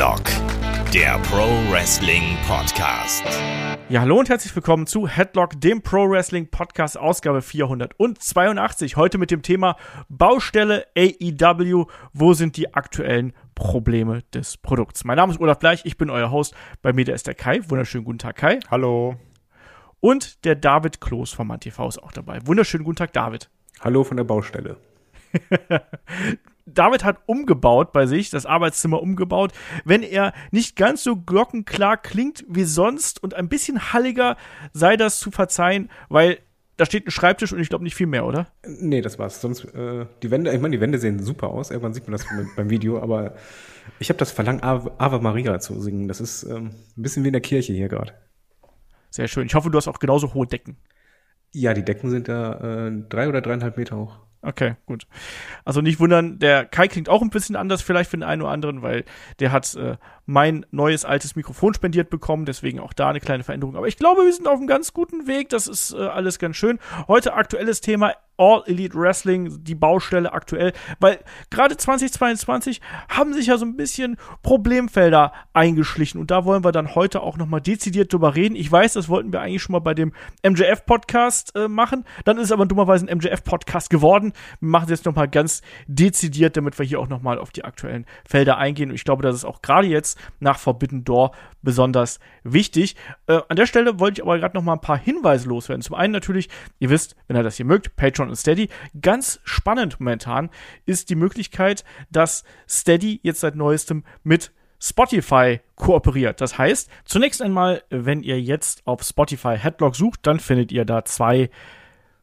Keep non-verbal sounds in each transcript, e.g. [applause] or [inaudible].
Headlock, der Pro Wrestling Podcast. Ja, hallo und herzlich willkommen zu Headlock, dem Pro Wrestling Podcast, Ausgabe 482. Heute mit dem Thema Baustelle AEW. Wo sind die aktuellen Probleme des Produkts? Mein Name ist Olaf Bleich, ich bin euer Host. Bei mir ist der Kai. Wunderschönen guten Tag, Kai. Hallo. Und der David Kloß vom MannTV ist auch dabei. Wunderschönen guten Tag, David. Hallo von der Baustelle. [laughs] David hat umgebaut bei sich, das Arbeitszimmer umgebaut. Wenn er nicht ganz so glockenklar klingt wie sonst und ein bisschen halliger, sei das zu verzeihen, weil da steht ein Schreibtisch und ich glaube nicht viel mehr, oder? Nee, das war's. Sonst, äh, die Wände, ich meine, die Wände sehen super aus. Irgendwann sieht man das beim Video, aber ich habe das Verlangen, Ave, Ave, Maria zu singen. Das ist ähm, ein bisschen wie in der Kirche hier gerade. Sehr schön. Ich hoffe, du hast auch genauso hohe Decken. Ja, die Decken sind da äh, drei oder dreieinhalb Meter hoch. Okay, gut. Also nicht wundern, der Kai klingt auch ein bisschen anders vielleicht für den einen oder anderen, weil der hat äh, mein neues altes Mikrofon spendiert bekommen, deswegen auch da eine kleine Veränderung. Aber ich glaube, wir sind auf einem ganz guten Weg, das ist äh, alles ganz schön. Heute aktuelles Thema All Elite Wrestling, die Baustelle aktuell, weil gerade 2022 haben sich ja so ein bisschen Problemfelder eingeschlichen und da wollen wir dann heute auch nochmal dezidiert drüber reden. Ich weiß, das wollten wir eigentlich schon mal bei dem MJF-Podcast äh, machen, dann ist aber dummerweise ein MJF-Podcast geworden. Wir machen es jetzt nochmal ganz dezidiert, damit wir hier auch nochmal auf die aktuellen Felder eingehen und ich glaube, das ist auch gerade jetzt nach Forbidden Door besonders wichtig. Äh, an der Stelle wollte ich aber gerade nochmal ein paar Hinweise loswerden. Zum einen natürlich, ihr wisst, wenn ihr das hier mögt, Patreon und Steady. Ganz spannend momentan ist die Möglichkeit, dass Steady jetzt seit neuestem mit Spotify kooperiert. Das heißt, zunächst einmal, wenn ihr jetzt auf Spotify Headlock sucht, dann findet ihr da zwei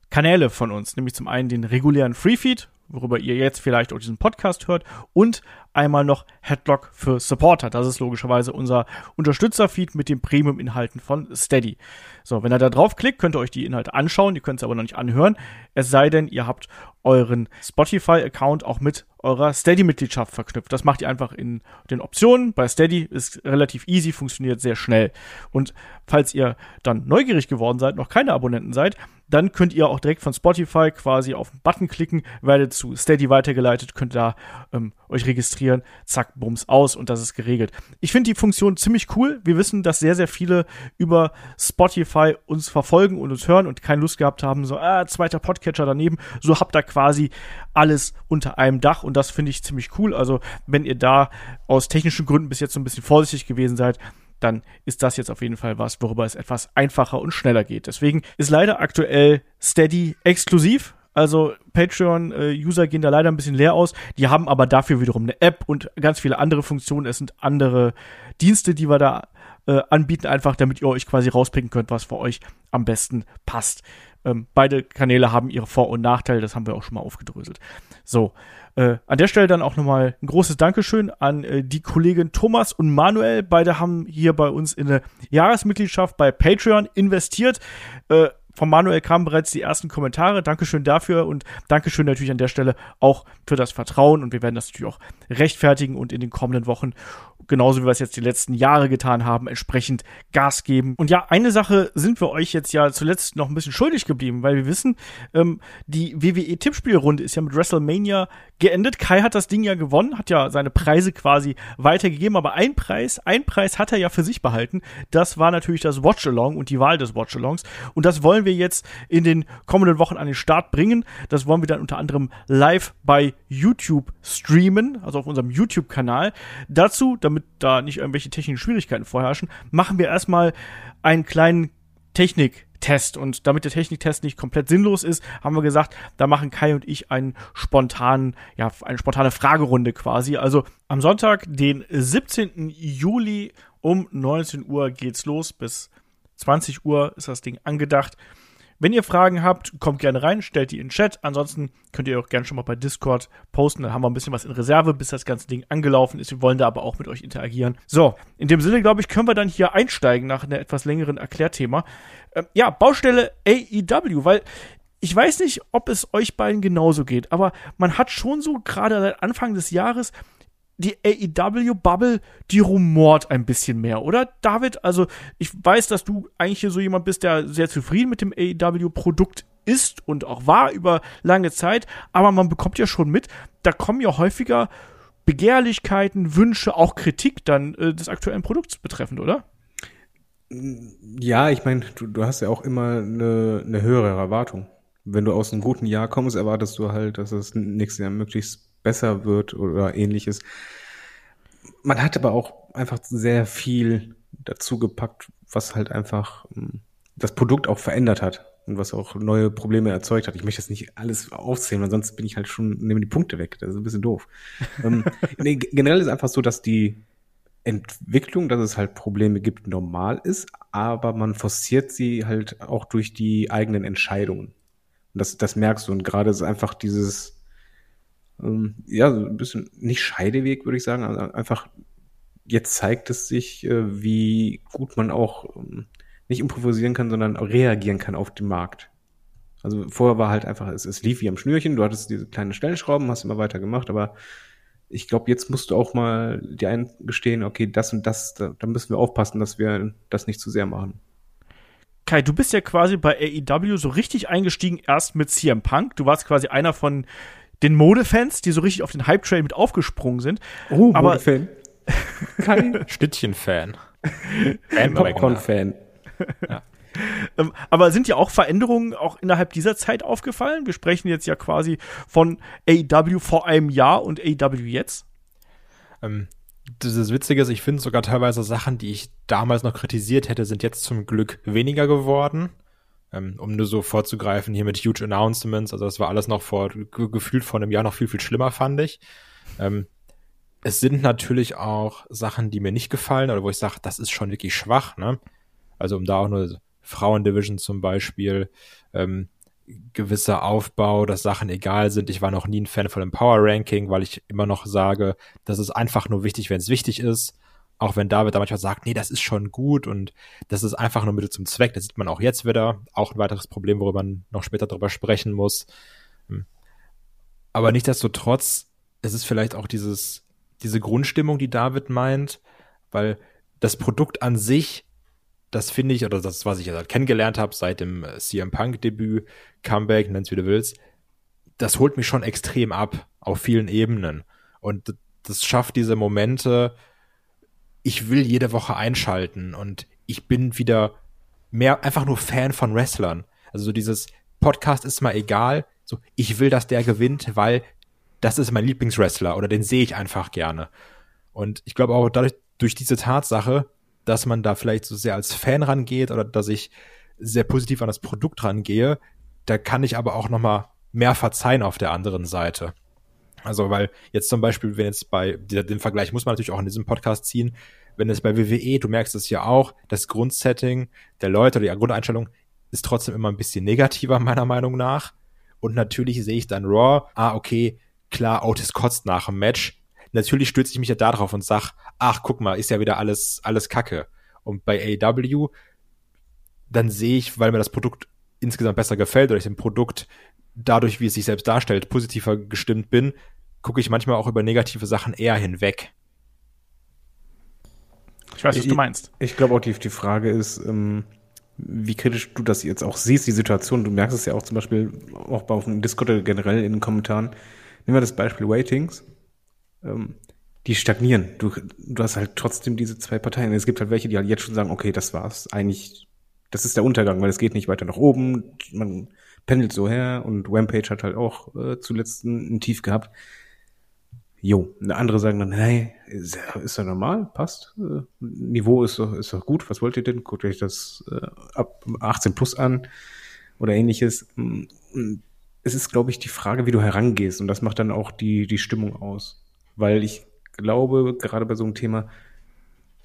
Kanäle von uns, nämlich zum einen den regulären Freefeed, worüber ihr jetzt vielleicht auch diesen Podcast hört, und einmal noch Headlock für Supporter. Das ist logischerweise unser Unterstützerfeed mit den Premium-Inhalten von Steady. So, wenn ihr da draufklickt, könnt ihr euch die Inhalte anschauen, ihr könnt es aber noch nicht anhören, es sei denn, ihr habt euren Spotify-Account auch mit eurer Steady-Mitgliedschaft verknüpft. Das macht ihr einfach in den Optionen. Bei Steady ist relativ easy, funktioniert sehr schnell. Und falls ihr dann neugierig geworden seid, noch keine Abonnenten seid, dann könnt ihr auch direkt von Spotify quasi auf den Button klicken, werdet zu Steady weitergeleitet, könnt da ähm, euch registrieren, zack, bums aus und das ist geregelt. Ich finde die Funktion ziemlich cool. Wir wissen, dass sehr, sehr viele über Spotify uns verfolgen und uns hören und keine Lust gehabt haben, so, ah, zweiter Podcatcher daneben. So habt ihr quasi alles unter einem Dach und das finde ich ziemlich cool. Also, wenn ihr da aus technischen Gründen bis jetzt so ein bisschen vorsichtig gewesen seid, dann ist das jetzt auf jeden Fall was, worüber es etwas einfacher und schneller geht. Deswegen ist leider aktuell Steady exklusiv. Also Patreon-User gehen da leider ein bisschen leer aus. Die haben aber dafür wiederum eine App und ganz viele andere Funktionen. Es sind andere Dienste, die wir da äh, anbieten, einfach damit ihr euch quasi rauspicken könnt, was für euch am besten passt. Ähm, beide Kanäle haben ihre Vor- und Nachteile, das haben wir auch schon mal aufgedröselt. So, äh, an der Stelle dann auch nochmal ein großes Dankeschön an äh, die Kollegen Thomas und Manuel. Beide haben hier bei uns in eine Jahresmitgliedschaft bei Patreon investiert. Äh, von Manuel kamen bereits die ersten Kommentare. Dankeschön dafür und Dankeschön natürlich an der Stelle auch für das Vertrauen. Und wir werden das natürlich auch rechtfertigen und in den kommenden Wochen, genauso wie wir es jetzt die letzten Jahre getan haben, entsprechend Gas geben. Und ja, eine Sache sind wir euch jetzt ja zuletzt noch ein bisschen schuldig geblieben, weil wir wissen, ähm, die WWE-Tippspielrunde ist ja mit WrestleMania geendet. Kai hat das Ding ja gewonnen, hat ja seine Preise quasi weitergegeben, aber ein Preis, ein Preis hat er ja für sich behalten. Das war natürlich das Watch-Along und die Wahl des Watch-Alongs. Und das wollen wir jetzt in den kommenden Wochen an den Start bringen. Das wollen wir dann unter anderem live bei YouTube streamen, also auf unserem YouTube-Kanal. Dazu, damit da nicht irgendwelche technischen Schwierigkeiten vorherrschen, machen wir erstmal einen kleinen Technik- Test. Und damit der Techniktest nicht komplett sinnlos ist, haben wir gesagt, da machen Kai und ich einen spontanen, ja, eine spontane Fragerunde quasi. Also am Sonntag, den 17. Juli um 19 Uhr geht's los. Bis 20 Uhr ist das Ding angedacht. Wenn ihr Fragen habt, kommt gerne rein, stellt die in den Chat. Ansonsten könnt ihr auch gerne schon mal bei Discord posten. Dann haben wir ein bisschen was in Reserve, bis das ganze Ding angelaufen ist. Wir wollen da aber auch mit euch interagieren. So, in dem Sinne, glaube ich, können wir dann hier einsteigen nach einem etwas längeren Erklärthema. Ähm, ja, Baustelle AEW, weil ich weiß nicht, ob es euch beiden genauso geht, aber man hat schon so gerade seit Anfang des Jahres die AEW-Bubble, die rumort ein bisschen mehr, oder David? Also ich weiß, dass du eigentlich hier so jemand bist, der sehr zufrieden mit dem AEW-Produkt ist und auch war über lange Zeit, aber man bekommt ja schon mit, da kommen ja häufiger Begehrlichkeiten, Wünsche, auch Kritik dann äh, des aktuellen Produkts betreffend, oder? Ja, ich meine, du, du hast ja auch immer eine, eine höhere Erwartung. Wenn du aus einem guten Jahr kommst, erwartest du halt, dass es nächstes Jahr möglichst besser wird oder ähnliches. Man hat aber auch einfach sehr viel dazu gepackt, was halt einfach hm, das Produkt auch verändert hat und was auch neue Probleme erzeugt hat. Ich möchte jetzt nicht alles aufzählen, weil sonst bin ich halt schon, nehme die Punkte weg. Das ist ein bisschen doof. ähm, [laughs] nee, generell ist einfach so, dass die Entwicklung, dass es halt Probleme gibt, normal ist, aber man forciert sie halt auch durch die eigenen Entscheidungen. Und das, das merkst du. Und gerade ist einfach dieses, ähm, ja, so ein bisschen nicht Scheideweg, würde ich sagen, also einfach jetzt zeigt es sich, äh, wie gut man auch ähm, nicht improvisieren kann, sondern reagieren kann auf den Markt. Also vorher war halt einfach, es, es lief wie am Schnürchen, du hattest diese kleinen Stellschrauben, hast immer weiter gemacht, aber ich glaube, jetzt musst du auch mal dir eingestehen, okay, das und das, da, da müssen wir aufpassen, dass wir das nicht zu sehr machen. Kai, du bist ja quasi bei AEW so richtig eingestiegen, erst mit CM Punk. Du warst quasi einer von den Modefans, die so richtig auf den Hype-Trail mit aufgesprungen sind. Oh, Modefan. Kai? [laughs] Schnittchen-Fan. [laughs] Popcorn-Fan. ja. Ähm, aber sind ja auch Veränderungen auch innerhalb dieser Zeit aufgefallen? Wir sprechen jetzt ja quasi von AEW vor einem Jahr und AEW jetzt. Ähm, das Witzige ist, ich finde sogar teilweise Sachen, die ich damals noch kritisiert hätte, sind jetzt zum Glück weniger geworden. Ähm, um nur so vorzugreifen, hier mit huge Announcements, also das war alles noch vor, gefühlt vor einem Jahr noch viel, viel schlimmer, fand ich. Ähm, es sind natürlich auch Sachen, die mir nicht gefallen oder wo ich sage, das ist schon wirklich schwach, ne? Also um da auch nur Frauendivision zum Beispiel, ähm, gewisser Aufbau, dass Sachen egal sind. Ich war noch nie ein Fan von dem Power Ranking, weil ich immer noch sage, das ist einfach nur wichtig, wenn es wichtig ist. Auch wenn David da manchmal sagt, nee, das ist schon gut und das ist einfach nur Mittel zum Zweck. Das sieht man auch jetzt wieder. Auch ein weiteres Problem, worüber man noch später drüber sprechen muss. Hm. Aber nichtsdestotrotz, es ist vielleicht auch dieses, diese Grundstimmung, die David meint, weil das Produkt an sich das finde ich, oder das, was ich halt kennengelernt habe seit dem äh, CM Punk-Debüt, Comeback, nenn's wie du willst, das holt mich schon extrem ab auf vielen Ebenen. Und das schafft diese Momente, ich will jede Woche einschalten und ich bin wieder mehr einfach nur Fan von Wrestlern. Also so dieses Podcast ist mal egal, so ich will, dass der gewinnt, weil das ist mein Lieblingswrestler oder den sehe ich einfach gerne. Und ich glaube auch dadurch, durch diese Tatsache dass man da vielleicht so sehr als Fan rangeht oder dass ich sehr positiv an das Produkt rangehe. Da kann ich aber auch noch mal mehr verzeihen auf der anderen Seite. Also, weil jetzt zum Beispiel, wenn jetzt bei, den Vergleich muss man natürlich auch in diesem Podcast ziehen, wenn es bei WWE, du merkst es ja auch, das Grundsetting der Leute die Grundeinstellung ist trotzdem immer ein bisschen negativer, meiner Meinung nach. Und natürlich sehe ich dann Raw, ah, okay, klar, Otis kotzt nach dem Match, natürlich stütze ich mich ja darauf und sag, ach, guck mal, ist ja wieder alles, alles Kacke. Und bei AW, dann sehe ich, weil mir das Produkt insgesamt besser gefällt oder ich dem Produkt dadurch, wie es sich selbst darstellt, positiver gestimmt bin, gucke ich manchmal auch über negative Sachen eher hinweg. Ich weiß, was ich, du meinst. Ich, glaube auch, die, die Frage ist, ähm, wie kritisch du das jetzt auch siehst, die Situation. Du merkst es ja auch zum Beispiel auch bei auf dem Discord generell in den Kommentaren. Nehmen wir das Beispiel Waitings ähm, die stagnieren. Du, du hast halt trotzdem diese zwei Parteien. Es gibt halt welche, die halt jetzt schon sagen, okay, das war's. Eigentlich, das ist der Untergang, weil es geht nicht weiter nach oben. Man pendelt so her und Rampage hat halt auch äh, zuletzt ein, Tief gehabt. Jo, andere sagen dann, hey, ist, ist ja normal, passt. Äh, Niveau ist doch, ist doch gut, was wollt ihr denn? Guckt euch das äh, ab 18 plus an oder ähnliches. Es ist, glaube ich, die Frage, wie du herangehst und das macht dann auch die, die Stimmung aus weil ich glaube, gerade bei so einem Thema,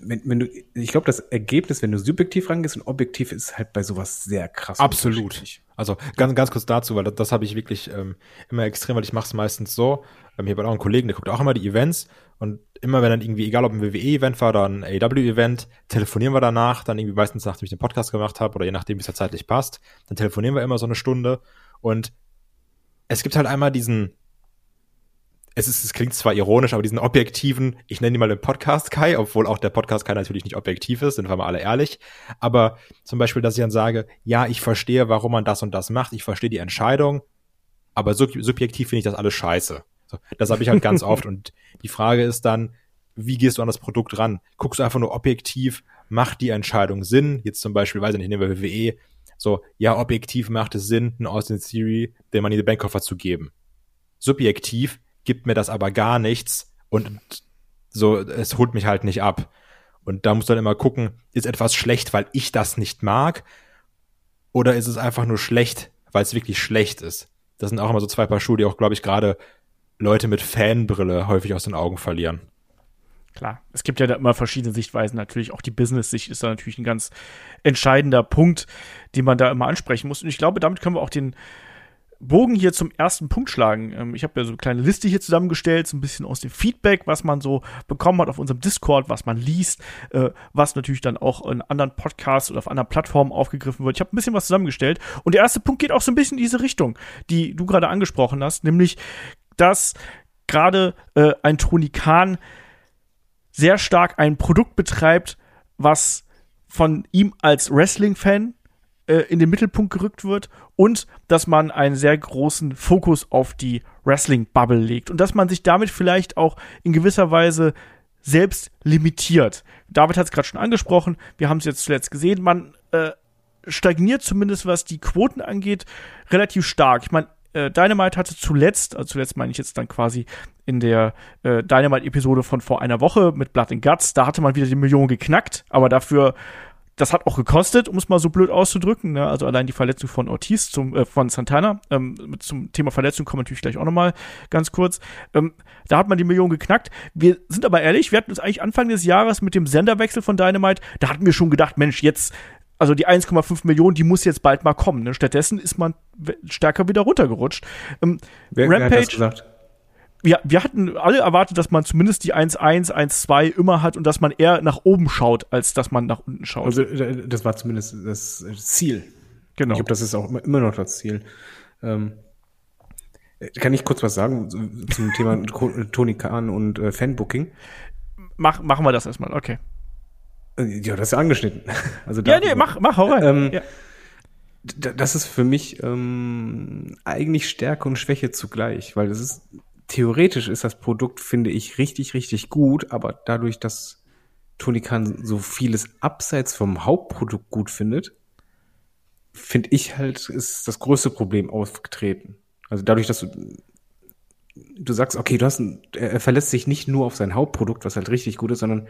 wenn, wenn du, ich glaube, das Ergebnis, wenn du subjektiv rangehst und objektiv ist halt bei sowas sehr krass. Absolut. Also ganz, ganz kurz dazu, weil das, das habe ich wirklich ähm, immer extrem, weil ich mache es meistens so. Ähm, hier bei auch einen Kollegen, der guckt auch immer die Events und immer wenn dann irgendwie, egal ob ein WWE-Event war oder ein AW-Event, telefonieren wir danach, dann irgendwie meistens nachdem ich den Podcast gemacht habe oder je nachdem, wie es ja zeitlich passt, dann telefonieren wir immer so eine Stunde und es gibt halt einmal diesen es ist, es klingt zwar ironisch, aber diesen objektiven, ich nenne ihn mal den Podcast Kai, obwohl auch der Podcast Kai natürlich nicht objektiv ist, sind wir mal alle ehrlich. Aber zum Beispiel, dass ich dann sage, ja, ich verstehe, warum man das und das macht, ich verstehe die Entscheidung, aber sub subjektiv finde ich das alles scheiße. So, das habe ich halt ganz [laughs] oft. Und die Frage ist dann, wie gehst du an das Produkt ran? Guckst du einfach nur objektiv, macht die Entscheidung Sinn? Jetzt zum Beispiel, weiß ich nicht, nehmen wir WWE. So, ja, objektiv macht es Sinn, einen Austin Theory den Money in the Bank Koffer zu geben. Subjektiv gibt mir das aber gar nichts und so, es holt mich halt nicht ab. Und da muss dann immer gucken, ist etwas schlecht, weil ich das nicht mag? Oder ist es einfach nur schlecht, weil es wirklich schlecht ist? Das sind auch immer so zwei Paar Schuhe, die auch, glaube ich, gerade Leute mit Fanbrille häufig aus den Augen verlieren. Klar, es gibt ja da immer verschiedene Sichtweisen. Natürlich auch die Business-Sicht ist da natürlich ein ganz entscheidender Punkt, den man da immer ansprechen muss. Und ich glaube, damit können wir auch den Bogen hier zum ersten Punkt schlagen. Ähm, ich habe ja so eine kleine Liste hier zusammengestellt, so ein bisschen aus dem Feedback, was man so bekommen hat auf unserem Discord, was man liest, äh, was natürlich dann auch in anderen Podcasts oder auf anderen Plattformen aufgegriffen wird. Ich habe ein bisschen was zusammengestellt. Und der erste Punkt geht auch so ein bisschen in diese Richtung, die du gerade angesprochen hast, nämlich, dass gerade äh, ein Tony Khan sehr stark ein Produkt betreibt, was von ihm als Wrestling-Fan äh, in den Mittelpunkt gerückt wird und dass man einen sehr großen Fokus auf die Wrestling-Bubble legt und dass man sich damit vielleicht auch in gewisser Weise selbst limitiert. David hat es gerade schon angesprochen, wir haben es jetzt zuletzt gesehen, man äh, stagniert zumindest, was die Quoten angeht, relativ stark. Ich meine, äh, Dynamite hatte zuletzt, also zuletzt meine ich jetzt dann quasi in der äh, Dynamite-Episode von vor einer Woche mit Blood and Guts, da hatte man wieder die Million geknackt, aber dafür das hat auch gekostet, um es mal so blöd auszudrücken. Ne? Also allein die Verletzung von Ortiz zum, äh, von Santana. Ähm, zum Thema Verletzung kommen wir natürlich gleich auch nochmal ganz kurz. Ähm, da hat man die Million geknackt. Wir sind aber ehrlich, wir hatten uns eigentlich Anfang des Jahres mit dem Senderwechsel von Dynamite, da hatten wir schon gedacht, Mensch, jetzt also die 1,5 Millionen, die muss jetzt bald mal kommen. Ne? Stattdessen ist man stärker wieder runtergerutscht. Ähm, wer, Rampage, wer hat das gesagt? Ja, wir hatten alle erwartet, dass man zumindest die 1,1, 1,2 immer hat und dass man eher nach oben schaut, als dass man nach unten schaut. Also äh, das war zumindest das Ziel. Genau. Ich glaube, das ist auch immer noch das Ziel. Ähm, kann ich kurz was sagen zum Thema [laughs] Tony Khan und äh, Fanbooking? Mach, machen wir das erstmal, okay. Äh, ja, das ist ja angeschnitten. [laughs] Also ja, nee, mach, mach, hau rein. Ähm, ja. Das ist für mich ähm, eigentlich Stärke und Schwäche zugleich, weil das ist, theoretisch ist das Produkt, finde ich, richtig, richtig gut, aber dadurch, dass Tony Khan so vieles abseits vom Hauptprodukt gut findet, finde ich halt, ist das größte Problem aufgetreten. Also dadurch, dass du, du sagst, okay, du hast, ein, er verlässt sich nicht nur auf sein Hauptprodukt, was halt richtig gut ist, sondern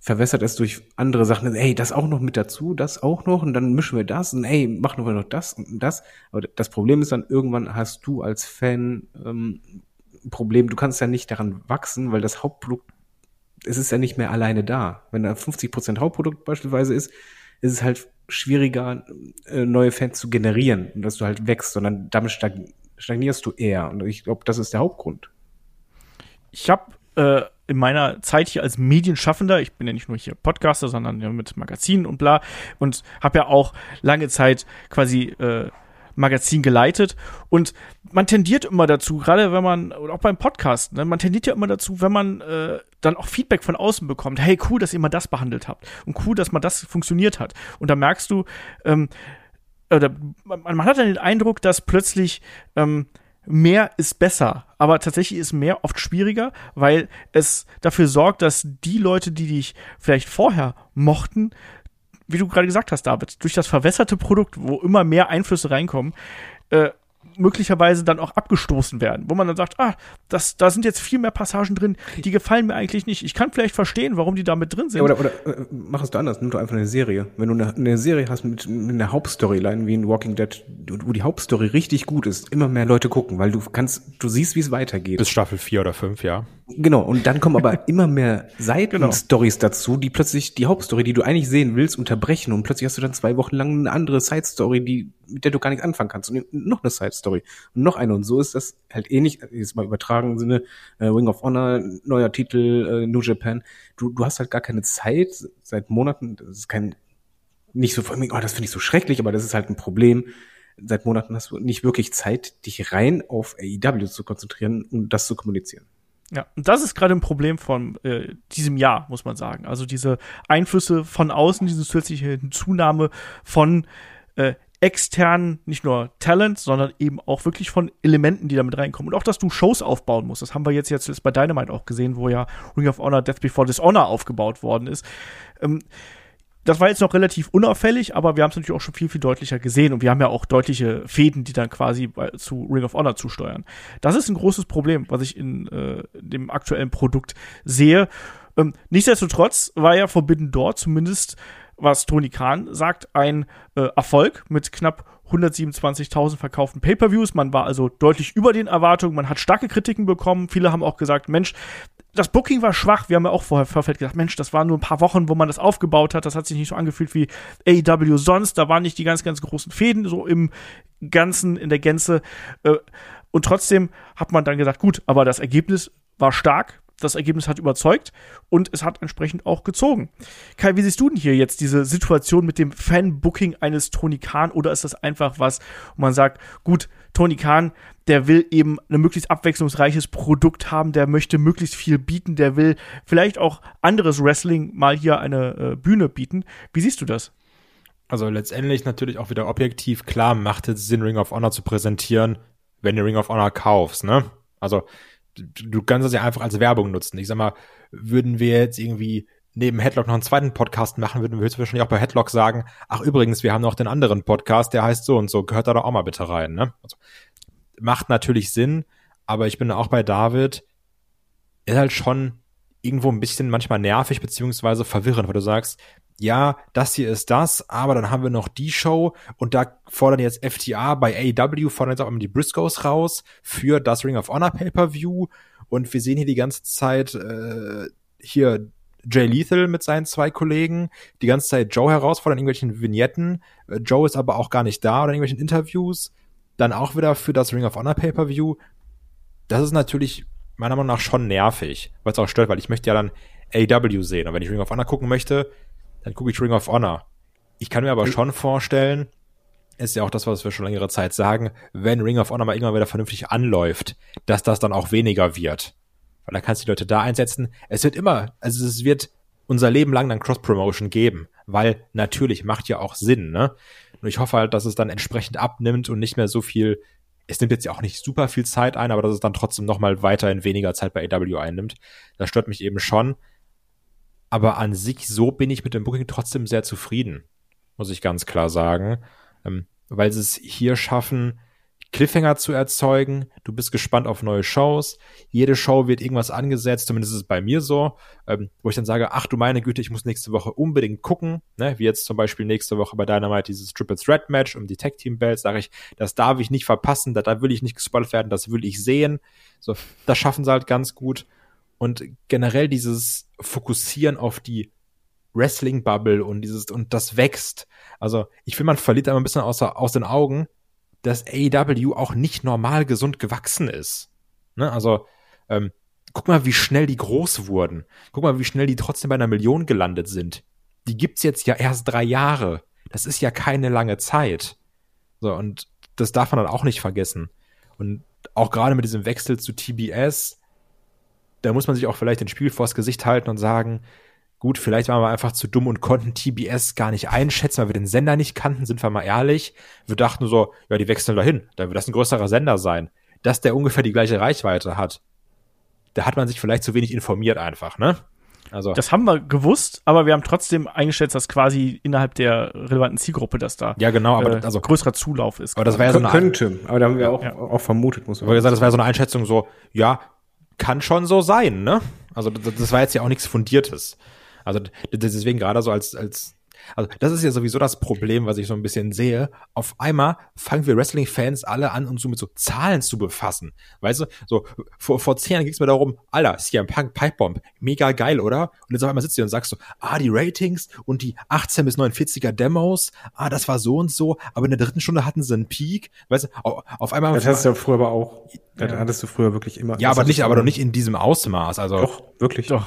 verwässert es durch andere Sachen. Ey, das auch noch mit dazu, das auch noch und dann mischen wir das und ey, machen wir noch das und das. Aber das Problem ist dann, irgendwann hast du als Fan ähm, Problem, du kannst ja nicht daran wachsen, weil das Hauptprodukt, es ist ja nicht mehr alleine da. Wenn da 50% Hauptprodukt beispielsweise ist, ist es halt schwieriger, äh, neue Fans zu generieren und dass du halt wächst, sondern damit stagnierst du eher. Und ich glaube, das ist der Hauptgrund. Ich habe äh, in meiner Zeit hier als Medienschaffender, ich bin ja nicht nur hier Podcaster, sondern ja mit Magazinen und bla, und habe ja auch lange Zeit quasi äh, Magazin geleitet und man tendiert immer dazu, gerade wenn man, auch beim Podcast, ne, man tendiert ja immer dazu, wenn man äh, dann auch Feedback von außen bekommt, hey, cool, dass ihr mal das behandelt habt und cool, dass mal das funktioniert hat. Und da merkst du, ähm, oder man, man hat dann den Eindruck, dass plötzlich ähm, mehr ist besser. Aber tatsächlich ist mehr oft schwieriger, weil es dafür sorgt, dass die Leute, die dich vielleicht vorher mochten, wie du gerade gesagt hast, David, durch das verwässerte Produkt, wo immer mehr Einflüsse reinkommen, äh, möglicherweise dann auch abgestoßen werden, wo man dann sagt, ah, das, da sind jetzt viel mehr Passagen drin, die gefallen mir eigentlich nicht. Ich kann vielleicht verstehen, warum die da mit drin sind. Ja, oder oder äh, mach es du anders, nimm doch einfach eine Serie. Wenn du eine, eine Serie hast mit, mit einer Hauptstoryline wie in Walking Dead, wo die Hauptstory richtig gut ist, immer mehr Leute gucken, weil du kannst, du siehst, wie es weitergeht. Bis Staffel 4 oder 5, ja. Genau, und dann kommen aber [laughs] immer mehr Seitenstories genau. dazu, die plötzlich die Hauptstory, die du eigentlich sehen willst, unterbrechen und plötzlich hast du dann zwei Wochen lang eine andere Side-Story, die, mit der du gar nichts anfangen kannst. Und noch eine Side-Story. Und noch eine. Und so ist das halt ähnlich, jetzt mal übertragen Sinne, äh, Wing of Honor, neuer Titel, äh, New Japan, du, du hast halt gar keine Zeit seit Monaten, das ist kein, nicht so, oh, das finde ich so schrecklich, aber das ist halt ein Problem, seit Monaten hast du nicht wirklich Zeit, dich rein auf AEW zu konzentrieren und das zu kommunizieren. Ja, und das ist gerade ein Problem von äh, diesem Jahr, muss man sagen. Also diese Einflüsse von außen, diese zusätzliche Zunahme von äh, externen, nicht nur Talent, sondern eben auch wirklich von Elementen, die damit reinkommen. Und auch, dass du Shows aufbauen musst. Das haben wir jetzt, jetzt bei Dynamite auch gesehen, wo ja Ring of Honor Death Before Dishonor aufgebaut worden ist. Ähm, das war jetzt noch relativ unauffällig, aber wir haben es natürlich auch schon viel, viel deutlicher gesehen und wir haben ja auch deutliche Fäden, die dann quasi zu Ring of Honor zusteuern. Das ist ein großes Problem, was ich in äh, dem aktuellen Produkt sehe. Ähm, nichtsdestotrotz war ja Forbidden Door zumindest, was Tony Khan sagt, ein äh, Erfolg mit knapp 127.000 verkauften Pay-per-Views. Man war also deutlich über den Erwartungen. Man hat starke Kritiken bekommen. Viele haben auch gesagt, Mensch, das Booking war schwach. Wir haben ja auch vorher Vorfeld gesagt, Mensch, das waren nur ein paar Wochen, wo man das aufgebaut hat. Das hat sich nicht so angefühlt wie AEW sonst. Da waren nicht die ganz, ganz großen Fäden so im Ganzen, in der Gänze. Äh, und trotzdem hat man dann gesagt, gut, aber das Ergebnis war stark. Das Ergebnis hat überzeugt und es hat entsprechend auch gezogen. Kai, wie siehst du denn hier jetzt diese Situation mit dem Fanbooking eines Tony Khan oder ist das einfach was, wo man sagt, gut, Tony Khan, der will eben ein möglichst abwechslungsreiches Produkt haben, der möchte möglichst viel bieten, der will vielleicht auch anderes Wrestling mal hier eine äh, Bühne bieten. Wie siehst du das? Also letztendlich natürlich auch wieder objektiv klar macht es Sinn, Ring of Honor zu präsentieren, wenn du Ring of Honor kaufst, ne? Also du kannst das ja einfach als Werbung nutzen. Ich sag mal, würden wir jetzt irgendwie neben Headlock noch einen zweiten Podcast machen, würden wir wahrscheinlich auch bei Headlock sagen, ach übrigens, wir haben noch den anderen Podcast, der heißt so und so, gehört da doch auch mal bitte rein, ne? Also, macht natürlich Sinn, aber ich bin auch bei David, ist halt schon irgendwo ein bisschen manchmal nervig beziehungsweise verwirrend, weil du sagst, ja, das hier ist das, aber dann haben wir noch die Show und da fordern jetzt FTA bei AEW, fordern jetzt auch immer die Briscoes raus für das Ring of Honor Pay-Per-View und wir sehen hier die ganze Zeit äh, hier Jay Lethal mit seinen zwei Kollegen, die ganze Zeit Joe herausfordern in irgendwelchen Vignetten, äh, Joe ist aber auch gar nicht da oder in irgendwelchen Interviews dann auch wieder für das Ring of Honor Pay-Per-View. Das ist natürlich meiner Meinung nach schon nervig, weil es auch stört, weil ich möchte ja dann AW sehen. Und wenn ich Ring of Honor gucken möchte, dann gucke ich Ring of Honor. Ich kann mir aber schon vorstellen, ist ja auch das, was wir schon längere Zeit sagen, wenn Ring of Honor mal irgendwann wieder vernünftig anläuft, dass das dann auch weniger wird. Weil dann kannst du die Leute da einsetzen. Es wird immer, also es wird unser Leben lang dann Cross-Promotion geben, weil natürlich macht ja auch Sinn, ne? Und ich hoffe halt, dass es dann entsprechend abnimmt und nicht mehr so viel, es nimmt jetzt ja auch nicht super viel Zeit ein, aber dass es dann trotzdem nochmal weiterhin weniger Zeit bei AW einnimmt. Das stört mich eben schon. Aber an sich so bin ich mit dem Booking trotzdem sehr zufrieden, muss ich ganz klar sagen. Ähm, weil sie es hier schaffen, Cliffhanger zu erzeugen. Du bist gespannt auf neue Shows. Jede Show wird irgendwas angesetzt, zumindest ist es bei mir so, ähm, wo ich dann sage, ach du meine Güte, ich muss nächste Woche unbedingt gucken. Ne? Wie jetzt zum Beispiel nächste Woche bei Dynamite dieses Triple Threat Match um die Tag Team Belts, sage ich, das darf ich nicht verpassen, da, da will ich nicht gespoilt werden, das will ich sehen. So, das schaffen sie halt ganz gut. Und generell dieses Fokussieren auf die Wrestling-Bubble und dieses, und das wächst. Also, ich finde, man verliert aber ein bisschen aus, aus den Augen, dass AEW auch nicht normal gesund gewachsen ist. Ne? Also, ähm, guck mal, wie schnell die groß wurden. Guck mal, wie schnell die trotzdem bei einer Million gelandet sind. Die gibt's jetzt ja erst drei Jahre. Das ist ja keine lange Zeit. So, und das darf man dann auch nicht vergessen. Und auch gerade mit diesem Wechsel zu TBS, da muss man sich auch vielleicht den Spiel vors Gesicht halten und sagen, Gut, vielleicht waren wir einfach zu dumm und konnten TBS gar nicht einschätzen, weil wir den Sender nicht kannten, sind wir mal ehrlich. Wir dachten so, ja, die wechseln dahin, dann wird das ein größerer Sender sein. Dass der ungefähr die gleiche Reichweite hat, da hat man sich vielleicht zu wenig informiert einfach, ne? Also. Das haben wir gewusst, aber wir haben trotzdem eingeschätzt, dass quasi innerhalb der relevanten Zielgruppe das da ja, genau, aber äh, also größerer Zulauf ist. Aber das war ja so eine könnte, aber da haben wir auch, ja. auch vermutet, muss man. Aber gesagt, das war ja so eine Einschätzung so, ja, kann schon so sein, ne? Also das, das war jetzt ja auch nichts fundiertes. Also deswegen gerade so als, als also das ist ja sowieso das Problem, was ich so ein bisschen sehe. Auf einmal fangen wir Wrestling-Fans alle an, uns so mit so Zahlen zu befassen. Weißt du, so vor, vor zehn Jahren ging es mir darum, Alter, CM Punk, Pipebomb, mega geil, oder? Und jetzt auf einmal sitzt du und sagst so, ah, die Ratings und die 18 bis 49er Demos, ah, das war so und so, aber in der dritten Stunde hatten sie einen Peak. Weißt du, auf, auf einmal. Das hast du ja früher aber auch, das hattest du früher wirklich immer. Ja, aber nicht, aber doch nicht in diesem Ausmaß. Also. Doch, wirklich. Doch.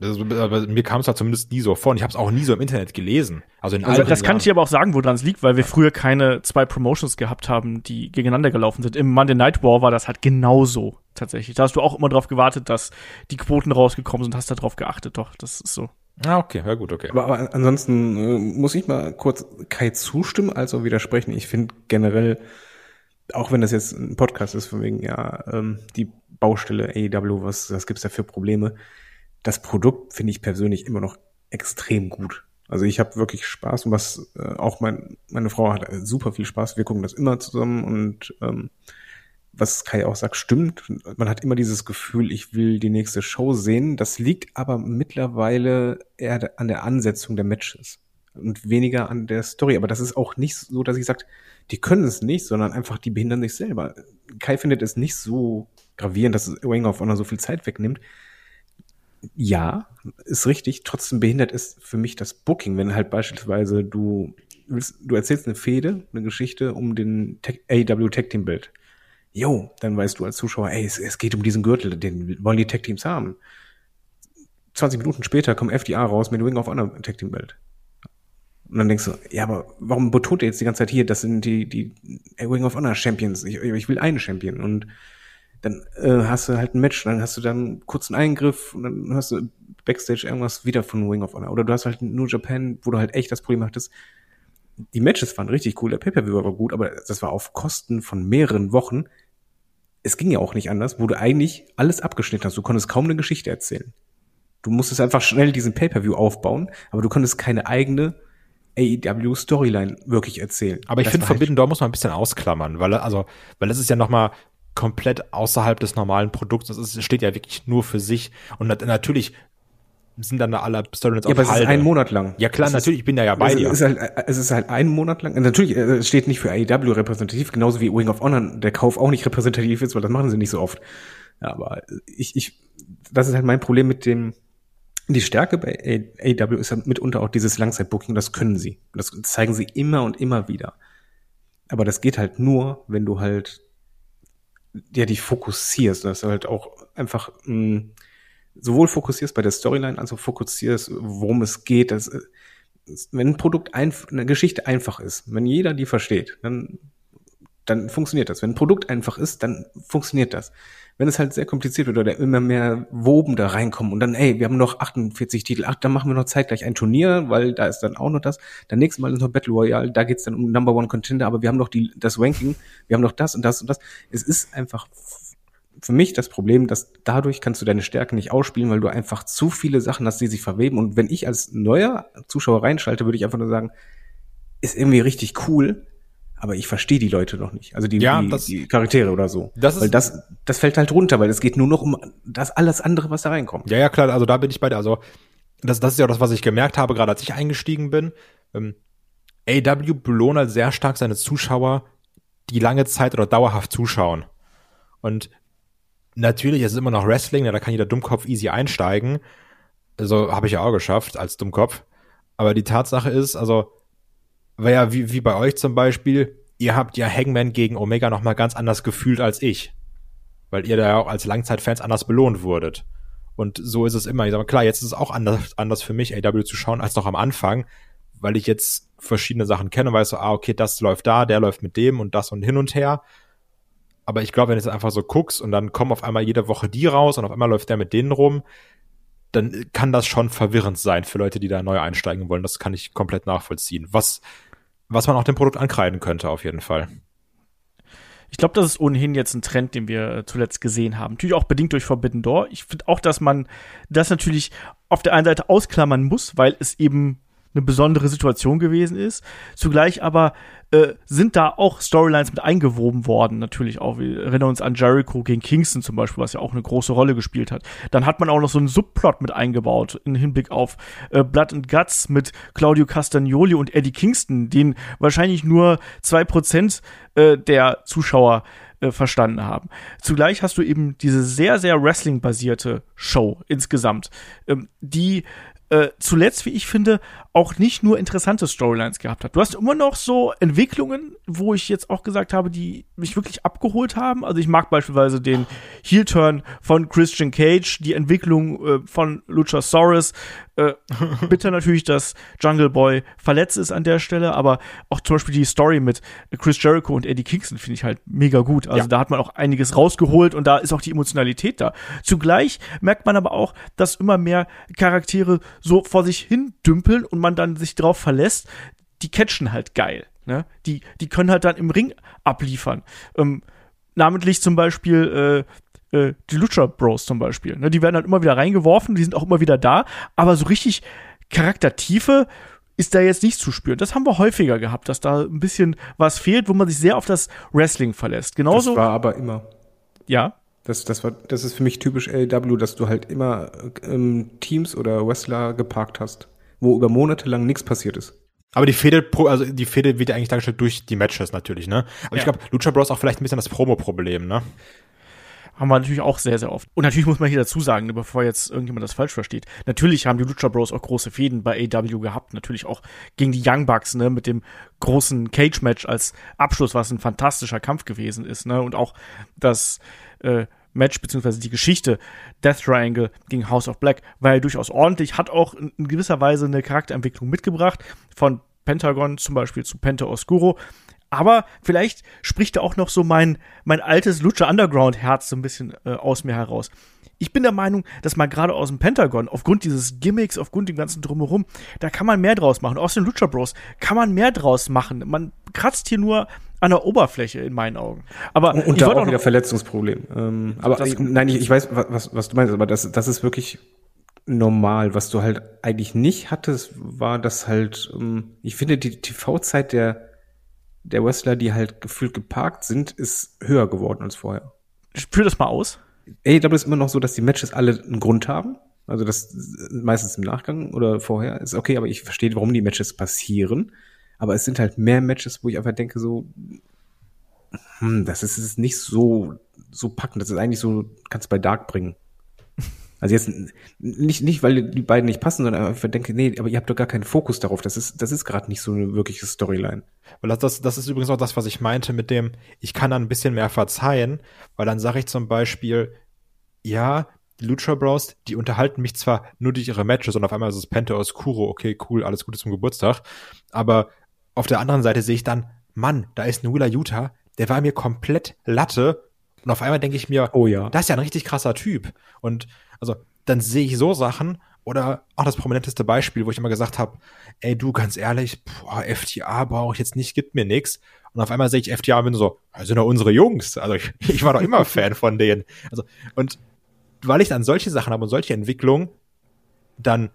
Also, mir kam es da zumindest nie so vor und ich habe es auch nie so im Internet gelesen. Also, in also das kann ich dir aber auch sagen, woran es liegt, weil wir früher keine zwei Promotions gehabt haben, die gegeneinander gelaufen sind. Im Monday Night War war das halt genauso tatsächlich. Da hast du auch immer drauf gewartet, dass die Quoten rausgekommen sind, hast da drauf geachtet, doch, das ist so. Ah, okay, ja gut, okay. Aber, aber ansonsten äh, muss ich mal kurz Kai zustimmen, also widersprechen. Ich finde generell, auch wenn das jetzt ein Podcast ist, von wegen, ja, ähm, die Baustelle AEW, was, was gibt's da für Probleme? Das Produkt finde ich persönlich immer noch extrem gut. Also ich habe wirklich Spaß und was äh, auch mein, meine Frau hat super viel Spaß. Wir gucken das immer zusammen und ähm, was Kai auch sagt, stimmt. Man hat immer dieses Gefühl, ich will die nächste Show sehen. Das liegt aber mittlerweile eher an der Ansetzung der Matches und weniger an der Story. Aber das ist auch nicht so, dass ich sage, die können es nicht, sondern einfach, die behindern sich selber. Kai findet es nicht so gravierend, dass Ring of Honor so viel Zeit wegnimmt. Ja, ist richtig. Trotzdem behindert ist für mich das Booking, wenn halt beispielsweise du du erzählst eine Fehde, eine Geschichte um den Tech, AW Tag Team Bild. Jo, dann weißt du als Zuschauer, ey, es, es geht um diesen Gürtel, den wollen die Tag Teams haben. 20 Minuten später kommt FDA raus mit Ring of Honor Tag Team Bild. Und dann denkst du, ja, aber warum betont ihr jetzt die ganze Zeit hier, das sind die, die Ring of Honor Champions, ich, ich will einen Champion. Und dann äh, hast du halt ein Match, dann hast du dann einen Eingriff und dann hast du Backstage irgendwas wieder von Ring of Honor. Oder du hast halt New Japan, wo du halt echt das Problem hattest, die Matches waren richtig cool, der Pay-Per-View war gut, aber das war auf Kosten von mehreren Wochen. Es ging ja auch nicht anders, wo du eigentlich alles abgeschnitten hast. Du konntest kaum eine Geschichte erzählen. Du musstest einfach schnell diesen Pay-Per-View aufbauen, aber du konntest keine eigene AEW Storyline wirklich erzählen. Aber ich Das finde, halt- Forbidden Door muss man ein bisschen ausklammern, weil also, weil es ist ja noch mal komplett außerhalb des normalen Produkts. Das ist, steht ja wirklich nur für sich. Und nat natürlich sind dann da alle Storylines Ja, aber es ist Halde. ein Monat lang. Ja klar, Es ist- natürlich, ich bin da ja bei es dir. Ist halt, es ist halt ein Monat lang. Natürlich, äh, es steht nicht für AEW repräsentativ, genauso wie Ring of Honor der Kauf auch nicht repräsentativ ist, weil das machen sie nicht so oft. Ja, aber ich, ich, das ist halt mein Problem mit dem, die Stärke bei AEW ist halt mitunter auch dieses Langzeitbooking, das können sie. Das zeigen sie immer und immer wieder. Aber das geht halt nur, wenn du halt, ja, dich fokussierst, dass du halt auch einfach, mh, sowohl fokussierst bei der Storyline, als auch fokussierst, worum es geht. Das, äh, wenn ein Produkt einf eine Geschichte einfach ist, wenn jeder die versteht, dann, dann funktioniert das. Wenn ein Produkt einfach ist, dann funktioniert das. Wenn es halt sehr kompliziert wird oder immer mehr Woben da reinkommen und dann, ey, wir haben noch 48 Titel, ach, dann machen wir noch zeitgleich ein Turnier, weil da ist dann auch noch das. Dann nächstes Mal ist noch Battle Royale, da geht's dann um Number One Contender, aber wir haben noch die, das Ranking, wir haben noch das und das und das. Es ist einfach für mich das Problem, dass dadurch kannst du deine Stärken nicht ausspielen, weil du einfach zu viele Sachen hast, die sich verweben. Und wenn ich als neuer Zuschauer reinschalte, würde ich einfach nur sagen, ist irgendwie richtig cool, aber ich verstehe die Leute noch nicht. Also die, Ja, die, das- die Charaktere oder so. Das ist- weil das, das fällt halt runter, weil es geht nur noch um das alles andere, was da reinkommt. Ja, ja, klar, also da bin ich bei dir. Also, das, das ist ja auch das, was ich gemerkt habe, gerade als ich eingestiegen bin. Ähm, AW belohnt halt sehr stark seine Zuschauer, die lange Zeit oder dauerhaft zuschauen. Und natürlich, es ist immer noch Wrestling, da kann jeder Dummkopf easy einsteigen. Also habe ich ja auch geschafft als Dummkopf. Aber die Tatsache ist, also, war ja wie, wie bei euch zum Beispiel, ihr habt ja Hangman gegen Omega noch mal ganz anders gefühlt als ich. Weil ihr da ja auch als Langzeitfans anders belohnt wurdet. Und so ist es immer. Ich sag mal, klar, jetzt ist es auch anders, anders für mich, AW zu schauen, als noch am Anfang, weil ich jetzt verschiedene Sachen kenne und weiß so, ah, okay, das läuft da, der läuft mit dem und das und hin und her. Aber ich glaube, wenn du jetzt einfach so guckst und dann kommen auf einmal jede Woche die raus und auf einmal läuft der mit denen rum, dann kann das schon verwirrend sein für Leute, die da neu einsteigen wollen. Das kann ich komplett nachvollziehen. Was, was man auch dem Produkt ankreiden könnte, auf jeden Fall. Ich glaube, das ist ohnehin jetzt ein Trend, den wir äh, zuletzt gesehen haben. Natürlich auch bedingt durch Forbidden Door. Ich finde auch, dass man das natürlich auf der einen Seite ausklammern muss, weil es eben eine besondere Situation gewesen ist. Zugleich aber äh, sind da auch Storylines mit eingewoben worden, natürlich auch. Wir erinnern uns an Jericho gegen Kingston zum Beispiel, was ja auch eine große Rolle gespielt hat. Dann hat man auch noch so einen Subplot mit eingebaut im Hinblick auf äh, Blood and Guts mit Claudio Castagnoli und Eddie Kingston, den wahrscheinlich nur zwei Prozent äh, der Zuschauer äh, verstanden haben. Zugleich hast du eben diese sehr, sehr Wrestling-basierte Show insgesamt, ähm, die äh, zuletzt, wie ich finde, auch nicht nur interessante Storylines gehabt hat. Du hast immer noch so Entwicklungen, wo ich jetzt auch gesagt habe, die mich wirklich abgeholt haben. Also ich mag beispielsweise den Heel-Turn von Christian Cage, die Entwicklung äh, von Luchasaurus, Äh, [laughs] bitter natürlich, dass Jungle Boy verletzt ist an der Stelle, aber auch zum Beispiel die Story mit Chris Jericho und Eddie Kingston finde ich halt mega gut. Also Ja. da hat man auch einiges rausgeholt und da ist auch die Emotionalität da. Zugleich merkt man aber auch, dass immer mehr Charaktere so vor sich hin dümpeln und man dann sich darauf verlässt, die catchen halt geil. Ne? Die, die können halt dann im Ring abliefern. Ähm, namentlich zum Beispiel äh, äh, die Lucha Bros zum Beispiel. Ne? Die werden halt immer wieder reingeworfen, die sind auch immer wieder da, aber so richtig Charaktertiefe ist da jetzt nicht zu spüren. Das haben wir häufiger gehabt, dass da ein bisschen was fehlt, wo man sich sehr auf das Wrestling verlässt. Das Genauso, war aber immer. ja. Das, das, war, das ist für mich typisch AEW, dass du halt immer ähm, Teams oder Wrestler geparkt hast, wo über Monate lang nichts passiert ist. Aber die Fehde, pro- also die Fehde wird ja eigentlich dargestellt durch die Matches natürlich, ne? Aber ich Ja. glaube, Lucha Bros auch vielleicht ein bisschen das Promo-Problem, ne? Haben wir natürlich auch sehr, sehr oft. Und natürlich muss man hier dazu sagen, ne, bevor jetzt irgendjemand das falsch versteht. Natürlich haben die Lucha Bros auch große Fäden bei AW gehabt. Natürlich auch gegen die Young Bucks, ne, mit dem großen Cage-Match als Abschluss, was ein fantastischer Kampf gewesen ist, ne. Und auch das äh, Match beziehungsweise die Geschichte Death Triangle gegen House of Black war ja durchaus ordentlich, hat auch in, in gewisser Weise eine Charakterentwicklung mitgebracht. Von Pentagon zum Beispiel zu Penta Oscuro. Aber vielleicht spricht da auch noch so mein, mein altes Lucha Underground Herz so ein bisschen äh, aus mir heraus. Ich bin der Meinung, dass man gerade aus dem Pentagon, aufgrund dieses Gimmicks, aufgrund dem ganzen Drumherum, da kann man mehr draus machen. Aus den Lucha Bros kann man mehr draus machen. Man kratzt hier nur an der Oberfläche in meinen Augen. Aber Und, und ich da auch auch wieder Verletzungsproblem. Ähm, aber Das- ich, nein, ich, ich weiß, was, was du meinst, aber das, das ist wirklich normal. Was du halt eigentlich nicht hattest, war das halt, ähm, ich finde, die TV-Zeit der, der Wrestler, die halt gefühlt geparkt sind, ist höher geworden als vorher. spür das mal aus. AEW ist immer noch so, dass die Matches alle einen Grund haben. Also das meistens im Nachgang oder vorher ist okay, aber ich verstehe, warum die Matches passieren. Aber es sind halt mehr Matches, wo ich einfach denke so, hm, das ist, ist nicht so so packend. Das ist eigentlich so, kannst du bei Dark bringen. [laughs] Also jetzt nicht nicht, weil die beiden nicht passen, sondern einfach denke, nee, aber ihr habt doch gar keinen Fokus darauf. Das ist das ist gerade nicht so eine wirkliche Storyline. Weil das, das, das ist übrigens auch das, was ich meinte mit dem, ich kann dann ein bisschen mehr verzeihen, weil dann sage ich zum Beispiel, ja, die Lucha Bros, die unterhalten mich zwar nur durch ihre Matches und auf einmal ist es Penta Oscuro, okay, cool, alles Gute zum Geburtstag, aber auf der anderen Seite sehe ich dann, Mann, da ist Wheeler Utah, der war mir komplett Latte und auf einmal denke ich mir, Oh ja. das ist ja ein richtig krasser Typ. Und also dann sehe ich so Sachen oder auch das prominenteste Beispiel, wo ich immer gesagt habe, ey du, ganz ehrlich, boah, FTA brauche ich jetzt nicht, gibt mir nix. Und auf einmal sehe ich FTA und bin so, das sind doch unsere Jungs. Also ich, [laughs] ich war doch immer Fan von denen. Also und weil ich dann solche Sachen habe und solche Entwicklungen, dann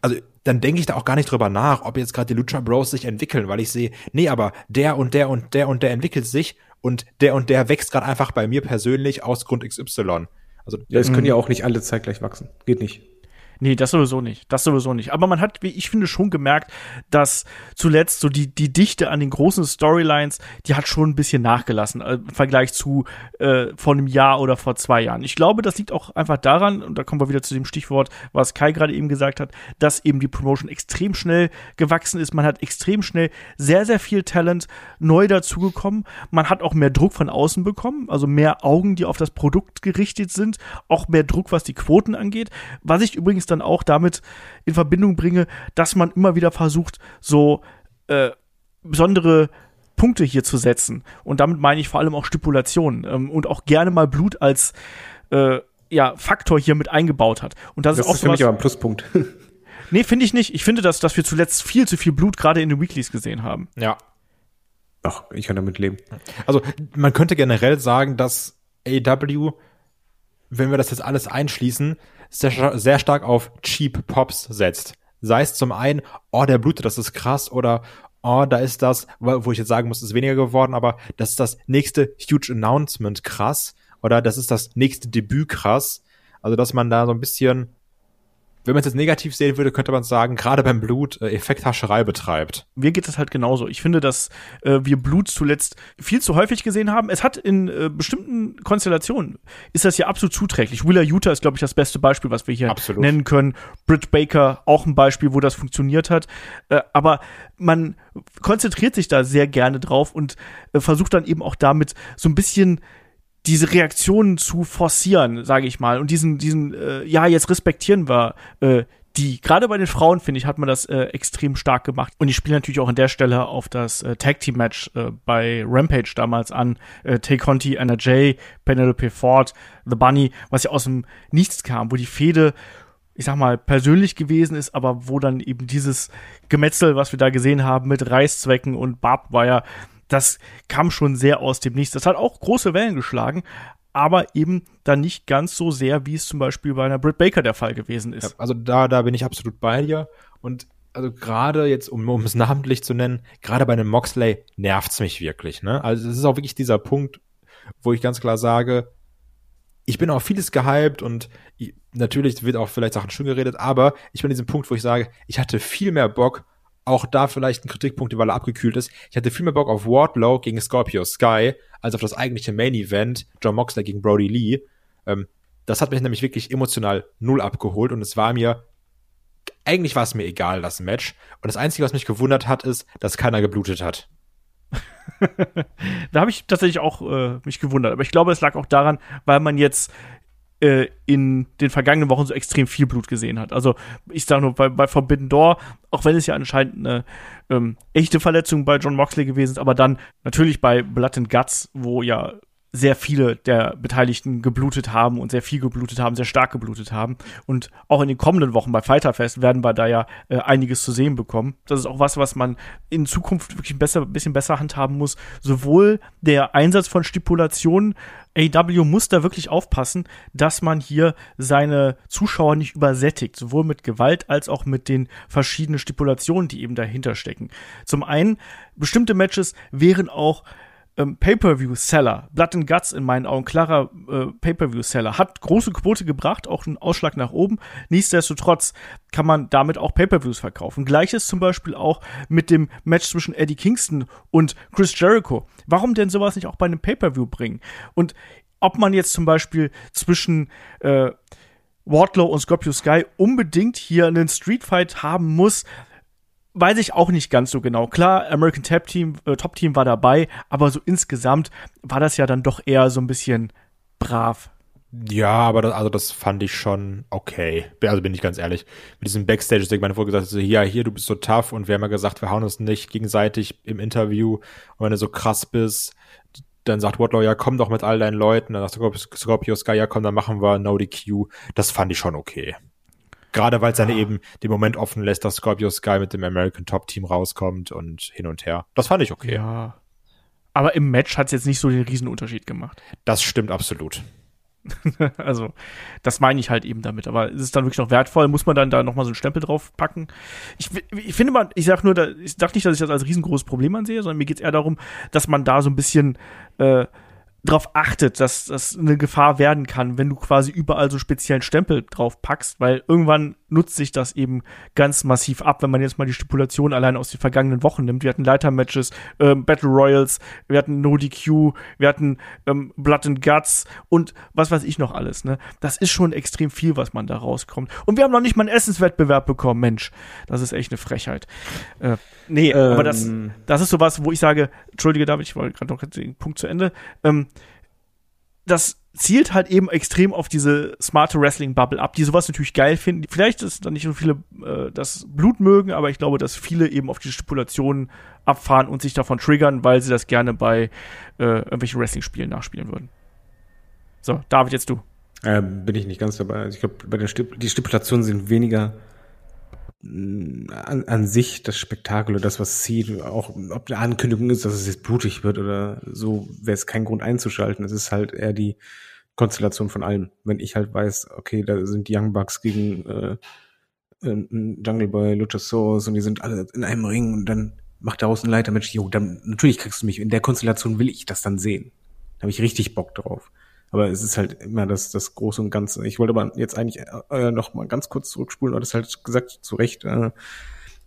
also dann denke ich da auch gar nicht drüber nach, ob jetzt gerade die Lucha Bros sich entwickeln, weil ich sehe, nee, aber der und der und der und der entwickelt sich und der und der wächst gerade einfach bei mir persönlich aus Grund XY. Also Ja, es können ja auch nicht alle zeitgleich wachsen. Geht nicht. Nee, das sowieso nicht. Das sowieso nicht. Aber man hat, wie ich finde, schon gemerkt, dass zuletzt so die, die Dichte an den großen Storylines, die hat schon ein bisschen nachgelassen äh, im Vergleich zu äh, vor einem Jahr oder vor zwei Jahren. Ich glaube, das liegt auch einfach daran, und da kommen wir wieder zu dem Stichwort, was Kai gerade eben gesagt hat, dass eben die Promotion extrem schnell gewachsen ist. Man hat extrem schnell sehr, sehr viel Talent neu dazugekommen. Man hat auch mehr Druck von außen bekommen, also mehr Augen, die auf das Produkt gerichtet sind, auch mehr Druck, was die Quoten angeht. Was ich übrigens dann auch damit in Verbindung bringe, dass man immer wieder versucht, so äh, besondere Punkte hier zu setzen. Und damit meine ich vor allem auch Stipulationen ähm, und auch gerne mal Blut als äh, ja, Faktor hier mit eingebaut hat. Und das, Das ist auch ist für mich aber ein Pluspunkt. [laughs] Nee, finde ich nicht. Ich finde, dass, dass wir zuletzt viel zu viel Blut gerade in den Weeklies gesehen haben. ja. Ach, ich kann damit leben. Also man könnte generell sagen, dass AW, wenn wir das jetzt alles einschließen, sehr, sehr stark auf Cheap Pops setzt. Sei es zum einen, oh, der blutet, das ist krass, oder oh, da ist das, wo ich jetzt sagen muss, ist weniger geworden, aber das ist das nächste Huge Announcement krass, oder das ist das nächste Debüt krass. Also, dass man da so ein bisschen, wenn man es jetzt negativ sehen würde, könnte man sagen, gerade beim Blut äh, Effekthascherei betreibt. Mir geht es halt genauso. Ich finde, dass äh, wir Blut zuletzt viel zu häufig gesehen haben. Es hat in äh, bestimmten Konstellationen ist das ja absolut zuträglich. Wheeler Utah ist, glaube ich, das beste Beispiel, was wir hier Absolut. nennen können. Britt Baker auch ein Beispiel, wo das funktioniert hat. Äh, aber man konzentriert sich da sehr gerne drauf und äh, versucht dann eben auch damit so ein bisschen diese Reaktionen zu forcieren, sage ich mal, und diesen, diesen, äh, ja, jetzt respektieren wir äh, die, gerade bei den Frauen, finde ich, hat man das äh, extrem stark gemacht. Und ich spiele natürlich auch an der Stelle auf das äh, Tag Team Match äh, bei Rampage damals an. Äh, Tay Conti, Anna Jay, Penelope Ford, The Bunny, was ja aus dem Nichts kam, wo die Fehde, ich sag mal, persönlich gewesen ist, aber wo dann eben dieses Gemetzel, was wir da gesehen haben, mit Reißzwecken und Barbwire, das kam schon sehr aus dem Nichts. Das hat auch große Wellen geschlagen, aber eben dann nicht ganz so sehr, wie es zum Beispiel bei einer Britt Baker der Fall gewesen ist. Ja, also da, da bin ich absolut bei dir. Und also gerade jetzt, um, um es namentlich zu nennen, gerade bei einem Moxley nervt's mich wirklich. Ne? Also es ist auch wirklich dieser Punkt, wo ich ganz klar sage, ich bin auf vieles gehypt und ich, natürlich wird auch vielleicht Sachen schön geredet, aber ich bin an diesem Punkt, wo ich sage, ich hatte viel mehr Bock, auch da vielleicht ein Kritikpunkt, weil er abgekühlt ist. Ich hatte viel mehr Bock auf Wardlow gegen Scorpio Sky als auf das eigentliche Main Event, John Moxley gegen Brody Lee. Ähm, das hat mich nämlich wirklich emotional null abgeholt und es war mir, eigentlich war es mir egal, das Match. Und das Einzige, was mich gewundert hat, ist, dass keiner geblutet hat. [laughs] da habe ich tatsächlich auch äh, mich gewundert. Aber ich glaube, es lag auch daran, weil man jetzt äh, in den vergangenen Wochen so extrem viel Blut gesehen hat. Also ich sage nur, bei, bei Forbidden Door, auch wenn es ja anscheinend eine ähm, echte Verletzung bei John Moxley gewesen ist, aber dann natürlich bei Blood and Guts, wo ja sehr viele der Beteiligten geblutet haben und sehr viel geblutet haben, sehr stark geblutet haben. Und auch in den kommenden Wochen bei Fighterfest werden wir da ja äh, einiges zu sehen bekommen. Das ist auch was, was man in Zukunft wirklich besser, bisschen besser handhaben muss. Sowohl der Einsatz von Stipulationen, AW muss da wirklich aufpassen, dass man hier seine Zuschauer nicht übersättigt, sowohl mit Gewalt als auch mit den verschiedenen Stipulationen, die eben dahinter stecken. Zum einen, bestimmte Matches wären auch ähm, Pay-per-view-Seller, Blood and Guts in meinen Augen, klarer äh, Pay-per-view-Seller, hat große Quote gebracht, auch einen Ausschlag nach oben. Nichtsdestotrotz kann man damit auch Pay-per-views verkaufen. Gleiches zum Beispiel auch mit dem Match zwischen Eddie Kingston und Chris Jericho. Warum denn sowas nicht auch bei einem Pay-per-view bringen? Und ob man jetzt zum Beispiel zwischen äh, Wardlow und Scorpio Sky unbedingt hier einen Streetfight haben muss, weiß ich auch nicht ganz so genau. Klar, American Top Team, äh, Top Team war dabei, aber so insgesamt war das ja dann doch eher so ein bisschen brav. Ja, aber das, also das fand ich schon okay. Also bin ich ganz ehrlich. Mit diesem Backstage, ich meine vorher gesagt, so, ja, hier, du bist so tough und wir haben ja gesagt, wir hauen uns nicht gegenseitig im Interview. Und wenn du so krass bist, dann sagt Wardlow, ja, komm doch mit all deinen Leuten. Dann sagt Scorpio Sky, ja, komm, dann machen wir No DQ. Das fand ich schon okay. Gerade weil es dann ja. eben den Moment offen lässt, dass Scorpio Sky mit dem American Top Team rauskommt und hin und her. Das fand ich okay. Ja. Aber im Match hat es jetzt nicht so den Riesenunterschied gemacht. Das stimmt absolut. [laughs] also, das meine ich halt eben damit. Aber ist es dann wirklich noch wertvoll? Muss man dann da nochmal so einen Stempel drauf packen? Ich, ich finde mal, ich sag nur, ich sag nicht, dass ich das als riesengroßes Problem ansehe, sondern mir geht es eher darum, dass man da so ein bisschen äh, darauf achtet, dass das eine Gefahr werden kann, wenn du quasi überall so speziellen Stempel drauf packst, weil irgendwann nutzt sich das eben ganz massiv ab, wenn man jetzt mal die Stipulation allein aus den vergangenen Wochen nimmt. Wir hatten Leitermatches, ähm, Battle Royals, wir hatten No DQ, wir hatten ähm, Blood and Guts und was weiß ich noch alles. Ne? Das ist schon extrem viel, was man da rauskommt. Und wir haben noch nicht mal einen Essenswettbewerb bekommen, Mensch. Das ist echt eine Frechheit. Äh, nee, ähm. aber das, ähm. das ist sowas, wo ich sage, entschuldige David, ich wollte gerade noch den Punkt zu Ende. Ähm, das zielt halt eben extrem auf diese smarte Wrestling-Bubble ab, die sowas natürlich geil finden. Vielleicht ist da nicht so viele äh, das Blut mögen, aber ich glaube, dass viele eben auf diese Stipulationen abfahren und sich davon triggern, weil sie das gerne bei äh, irgendwelchen Wrestling-Spielen nachspielen würden. So, David, jetzt du. Äh, bin ich nicht ganz dabei. Also ich glaube, bei der Stip die Stipulationen sind weniger an, an sich das Spektakel oder das, was zieht, auch ob eine Ankündigung ist, dass es jetzt blutig wird oder so, wäre es kein Grund einzuschalten. Es ist halt eher die Konstellation von allem. Wenn ich halt weiß, okay, da sind die Young Bucks gegen äh, Jungle Boy, Luchasaurus und die sind alle in einem Ring und dann macht daraus ein Leitermatch. Jo, dann natürlich kriegst du mich. In der Konstellation will ich das dann sehen. Da habe ich richtig Bock drauf. Aber es ist halt immer das, das Große und Ganze. Ich wollte aber jetzt eigentlich äh, noch mal ganz kurz zurückspulen, weil das halt gesagt, zu Recht, äh,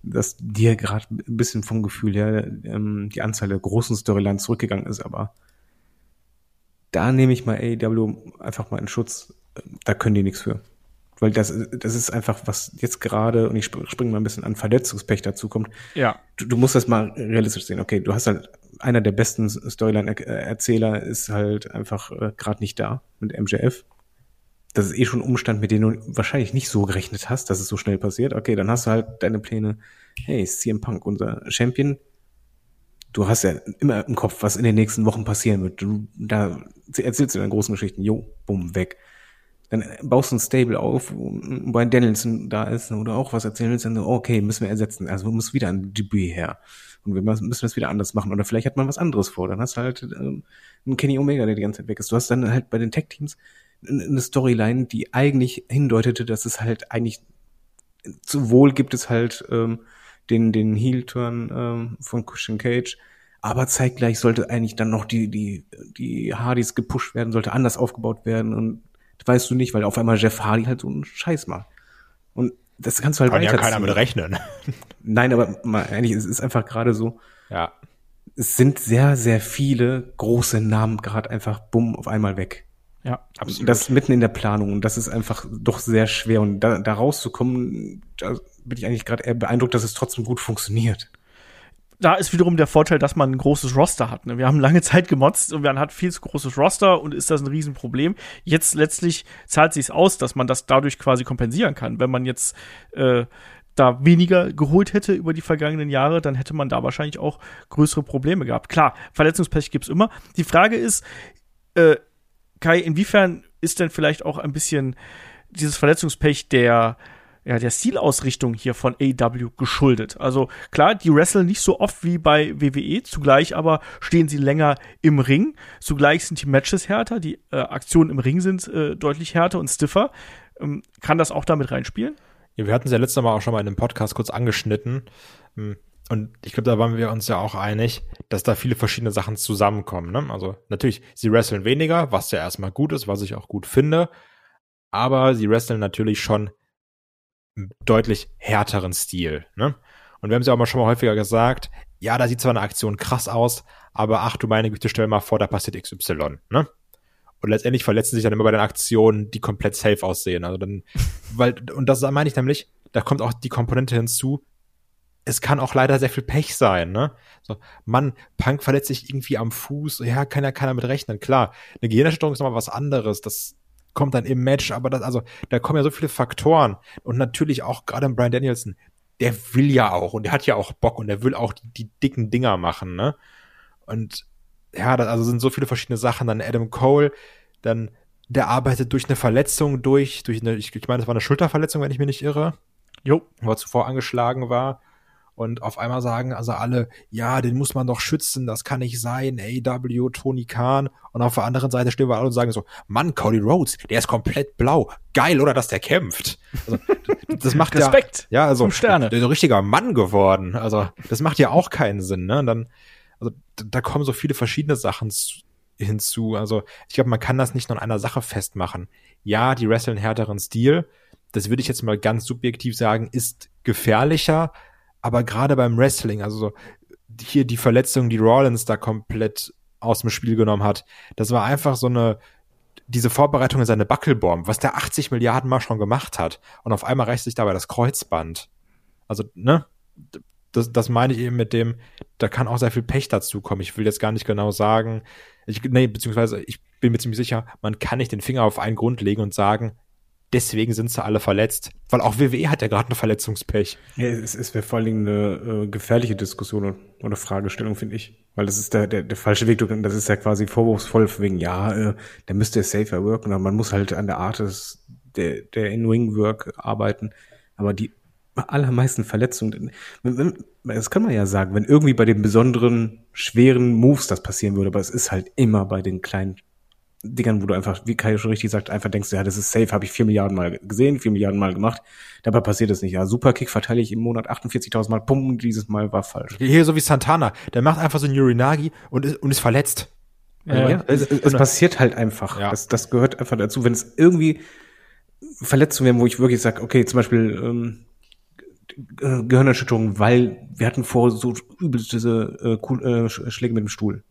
dass dir gerade ein bisschen vom Gefühl her ähm, die Anzahl der großen Storylines zurückgegangen ist, aber da nehme ich mal AEW einfach mal in Schutz. Da können die nichts für. Weil das, das ist einfach, was jetzt gerade, und ich springe mal ein bisschen an Verletzungspech dazu kommt. Ja. Du, du musst das mal realistisch sehen. Okay, du hast halt einer der besten Storyline-Erzähler ist halt einfach äh, gerade nicht da mit MJF. das ist eh schon ein Umstand, mit dem du wahrscheinlich nicht so gerechnet hast, dass es so schnell passiert. Okay, dann hast du halt deine Pläne. Hey, CM Punk, unser Champion. Du hast ja immer im Kopf, was in den nächsten Wochen passieren wird. Du, da erzählst du deine großen Geschichten. Jo, bumm, weg. Dann baust du ein Stable auf, wo Brian Danielson da ist oder auch was erzählen willst, dann, okay, müssen wir ersetzen. Also muss wieder ein Debüt her. Und wir müssen das wieder anders machen. Oder vielleicht hat man was anderes vor. Dann hast du halt ähm, einen Kenny Omega, der die ganze Zeit weg ist. Du hast dann halt bei den Tech-Teams eine Storyline, die eigentlich hindeutete, dass es halt eigentlich sowohl gibt es halt ähm, den den Heel-Turn ähm, von Christian Cage, aber zeitgleich sollte eigentlich dann noch die die die Hardys gepusht werden, sollte anders aufgebaut werden und weißt du nicht, weil auf einmal Jeff Hardy halt so einen Scheiß macht. Und das kannst du halt Kann ja keiner mit rechnen. Nein, aber mal eigentlich, es ist einfach gerade so. Ja. Es sind sehr, sehr viele große Namen gerade einfach bumm auf einmal weg. Ja, absolut. Das mitten in der Planung und das ist einfach doch sehr schwer und da, da rauszukommen, da bin ich eigentlich gerade eher beeindruckt, dass es trotzdem gut funktioniert. Da ist wiederum der Vorteil, dass man ein großes Roster hat. Ne? Wir haben lange [laughs] Zeit gemotzt und man hat viel zu großes Roster und ist das ein Riesenproblem. Jetzt letztlich zahlt sich aus, dass man das dadurch quasi kompensieren kann. Wenn man jetzt äh, da weniger geholt hätte über die vergangenen Jahre, dann hätte man da wahrscheinlich auch größere Probleme gehabt. Klar, Verletzungspech gibt's immer. Die Frage ist, äh, Kai, inwiefern ist denn vielleicht auch ein bisschen dieses Verletzungspech der ja, der Stilausrichtung hier von AW geschuldet. Also klar, die wresteln nicht so oft wie bei WWE, zugleich aber stehen sie länger im Ring. Zugleich sind die Matches härter, die äh, Aktionen im Ring sind äh, deutlich härter und stiffer. Ähm, kann das auch damit reinspielen? Ja, wir hatten es ja letztes Mal auch schon mal in einem Podcast kurz angeschnitten. Hm, und ich glaube, da waren wir uns ja auch einig, dass da viele verschiedene Sachen zusammenkommen. Ne? Also natürlich, sie wresteln weniger, was ja erstmal gut ist, was ich auch gut finde. Aber sie wresteln natürlich schon deutlich härteren Stil. Ne? Und wir haben ja auch mal schon mal häufiger gesagt, ja, da sieht zwar eine Aktion krass aus, aber ach du meine Güte, stell mal vor, da passiert XY. Ne? Und letztendlich verletzen sich dann immer bei den Aktionen, die komplett safe aussehen. Also dann, [laughs] weil, und das meine ich nämlich, da kommt auch die Komponente hinzu, es kann auch leider sehr viel Pech sein, ne? So, Mann, Punk verletzt sich irgendwie am Fuß, ja, kann ja keiner mit rechnen. Klar, eine Gehirnerschütterung ist nochmal was anderes, das kommt dann im Match, aber das, also, da kommen ja so viele Faktoren. Und natürlich auch gerade Brian Danielson, der will ja auch und der hat ja auch Bock und der will auch die, die dicken Dinger machen, ne? Und ja, da also sind so viele verschiedene Sachen. Dann Adam Cole, dann der arbeitet durch eine Verletzung durch, durch eine, ich, ich meine, das war eine Schulterverletzung, wenn ich mich nicht irre. Jo. Wo er zuvor angeschlagen war. Und auf einmal sagen also alle, ja, den muss man doch schützen, das kann nicht sein, AW, Tony Khan. Und auf der anderen Seite stehen wir alle und sagen so, Mann, Cody Rhodes, der ist komplett blau. Geil, oder, dass der kämpft. Also, das macht Respekt ja, ja, also, Sterne. der ist ein richtiger Mann geworden. Also, das macht ja auch keinen Sinn, ne? Und dann, also, da kommen so viele verschiedene Sachen hinzu. Also, ich glaube, man kann das nicht nur an einer Sache festmachen. Ja, die wresteln härteren Stil. Das würde ich jetzt mal ganz subjektiv sagen, ist gefährlicher, aber gerade beim Wrestling, also so, hier die Verletzung, die Rollins da komplett aus dem Spiel genommen hat, das war einfach so eine, diese Vorbereitung in seine Buckelbomb, was der 80 Milliarden Mal schon gemacht hat. Und auf einmal reißt sich dabei das Kreuzband. Also, ne? Das, das meine ich eben mit dem, da kann auch sehr viel Pech dazu kommen. Ich will jetzt gar nicht genau sagen, ich, nee, beziehungsweise ich bin mir ziemlich sicher, man kann nicht den Finger auf einen Grund legen und sagen, deswegen sind sie alle verletzt. Weil auch WWE hat ja gerade eine Verletzungspech. Ja, es, es wäre vor allen Dingen eine äh, gefährliche Diskussion oder Fragestellung, finde ich. Weil das ist der, der, der falsche Weg. Das ist ja quasi vorwurfsvoll wegen, ja, äh, der müsste safer worken. Und man muss halt an der Art des, der, der In-Ring-Work arbeiten. Aber die allermeisten Verletzungen, das kann man ja sagen, wenn irgendwie bei den besonderen, schweren Moves das passieren würde, aber es ist halt immer bei den kleinen Dingern, wo du einfach, wie Kai schon richtig sagt, einfach denkst, ja, das ist safe, habe ich vier Milliarden Mal gesehen, vier Milliarden Mal gemacht. Dabei passiert es nicht. Ja, Superkick verteile ich im Monat 48.000 Mal, pum, dieses Mal war falsch. Hier so wie Santana, der macht einfach so ein Urinagi und ist, und ist verletzt. Ja, ja es, es, es passiert halt einfach. Ja. Das, das gehört einfach dazu. Wenn es irgendwie Verletzungen wären, wo ich wirklich sage, okay, zum Beispiel ähm, Gehirnerschütterung, weil wir hatten vor so übelste äh, äh, Schläge mit dem Stuhl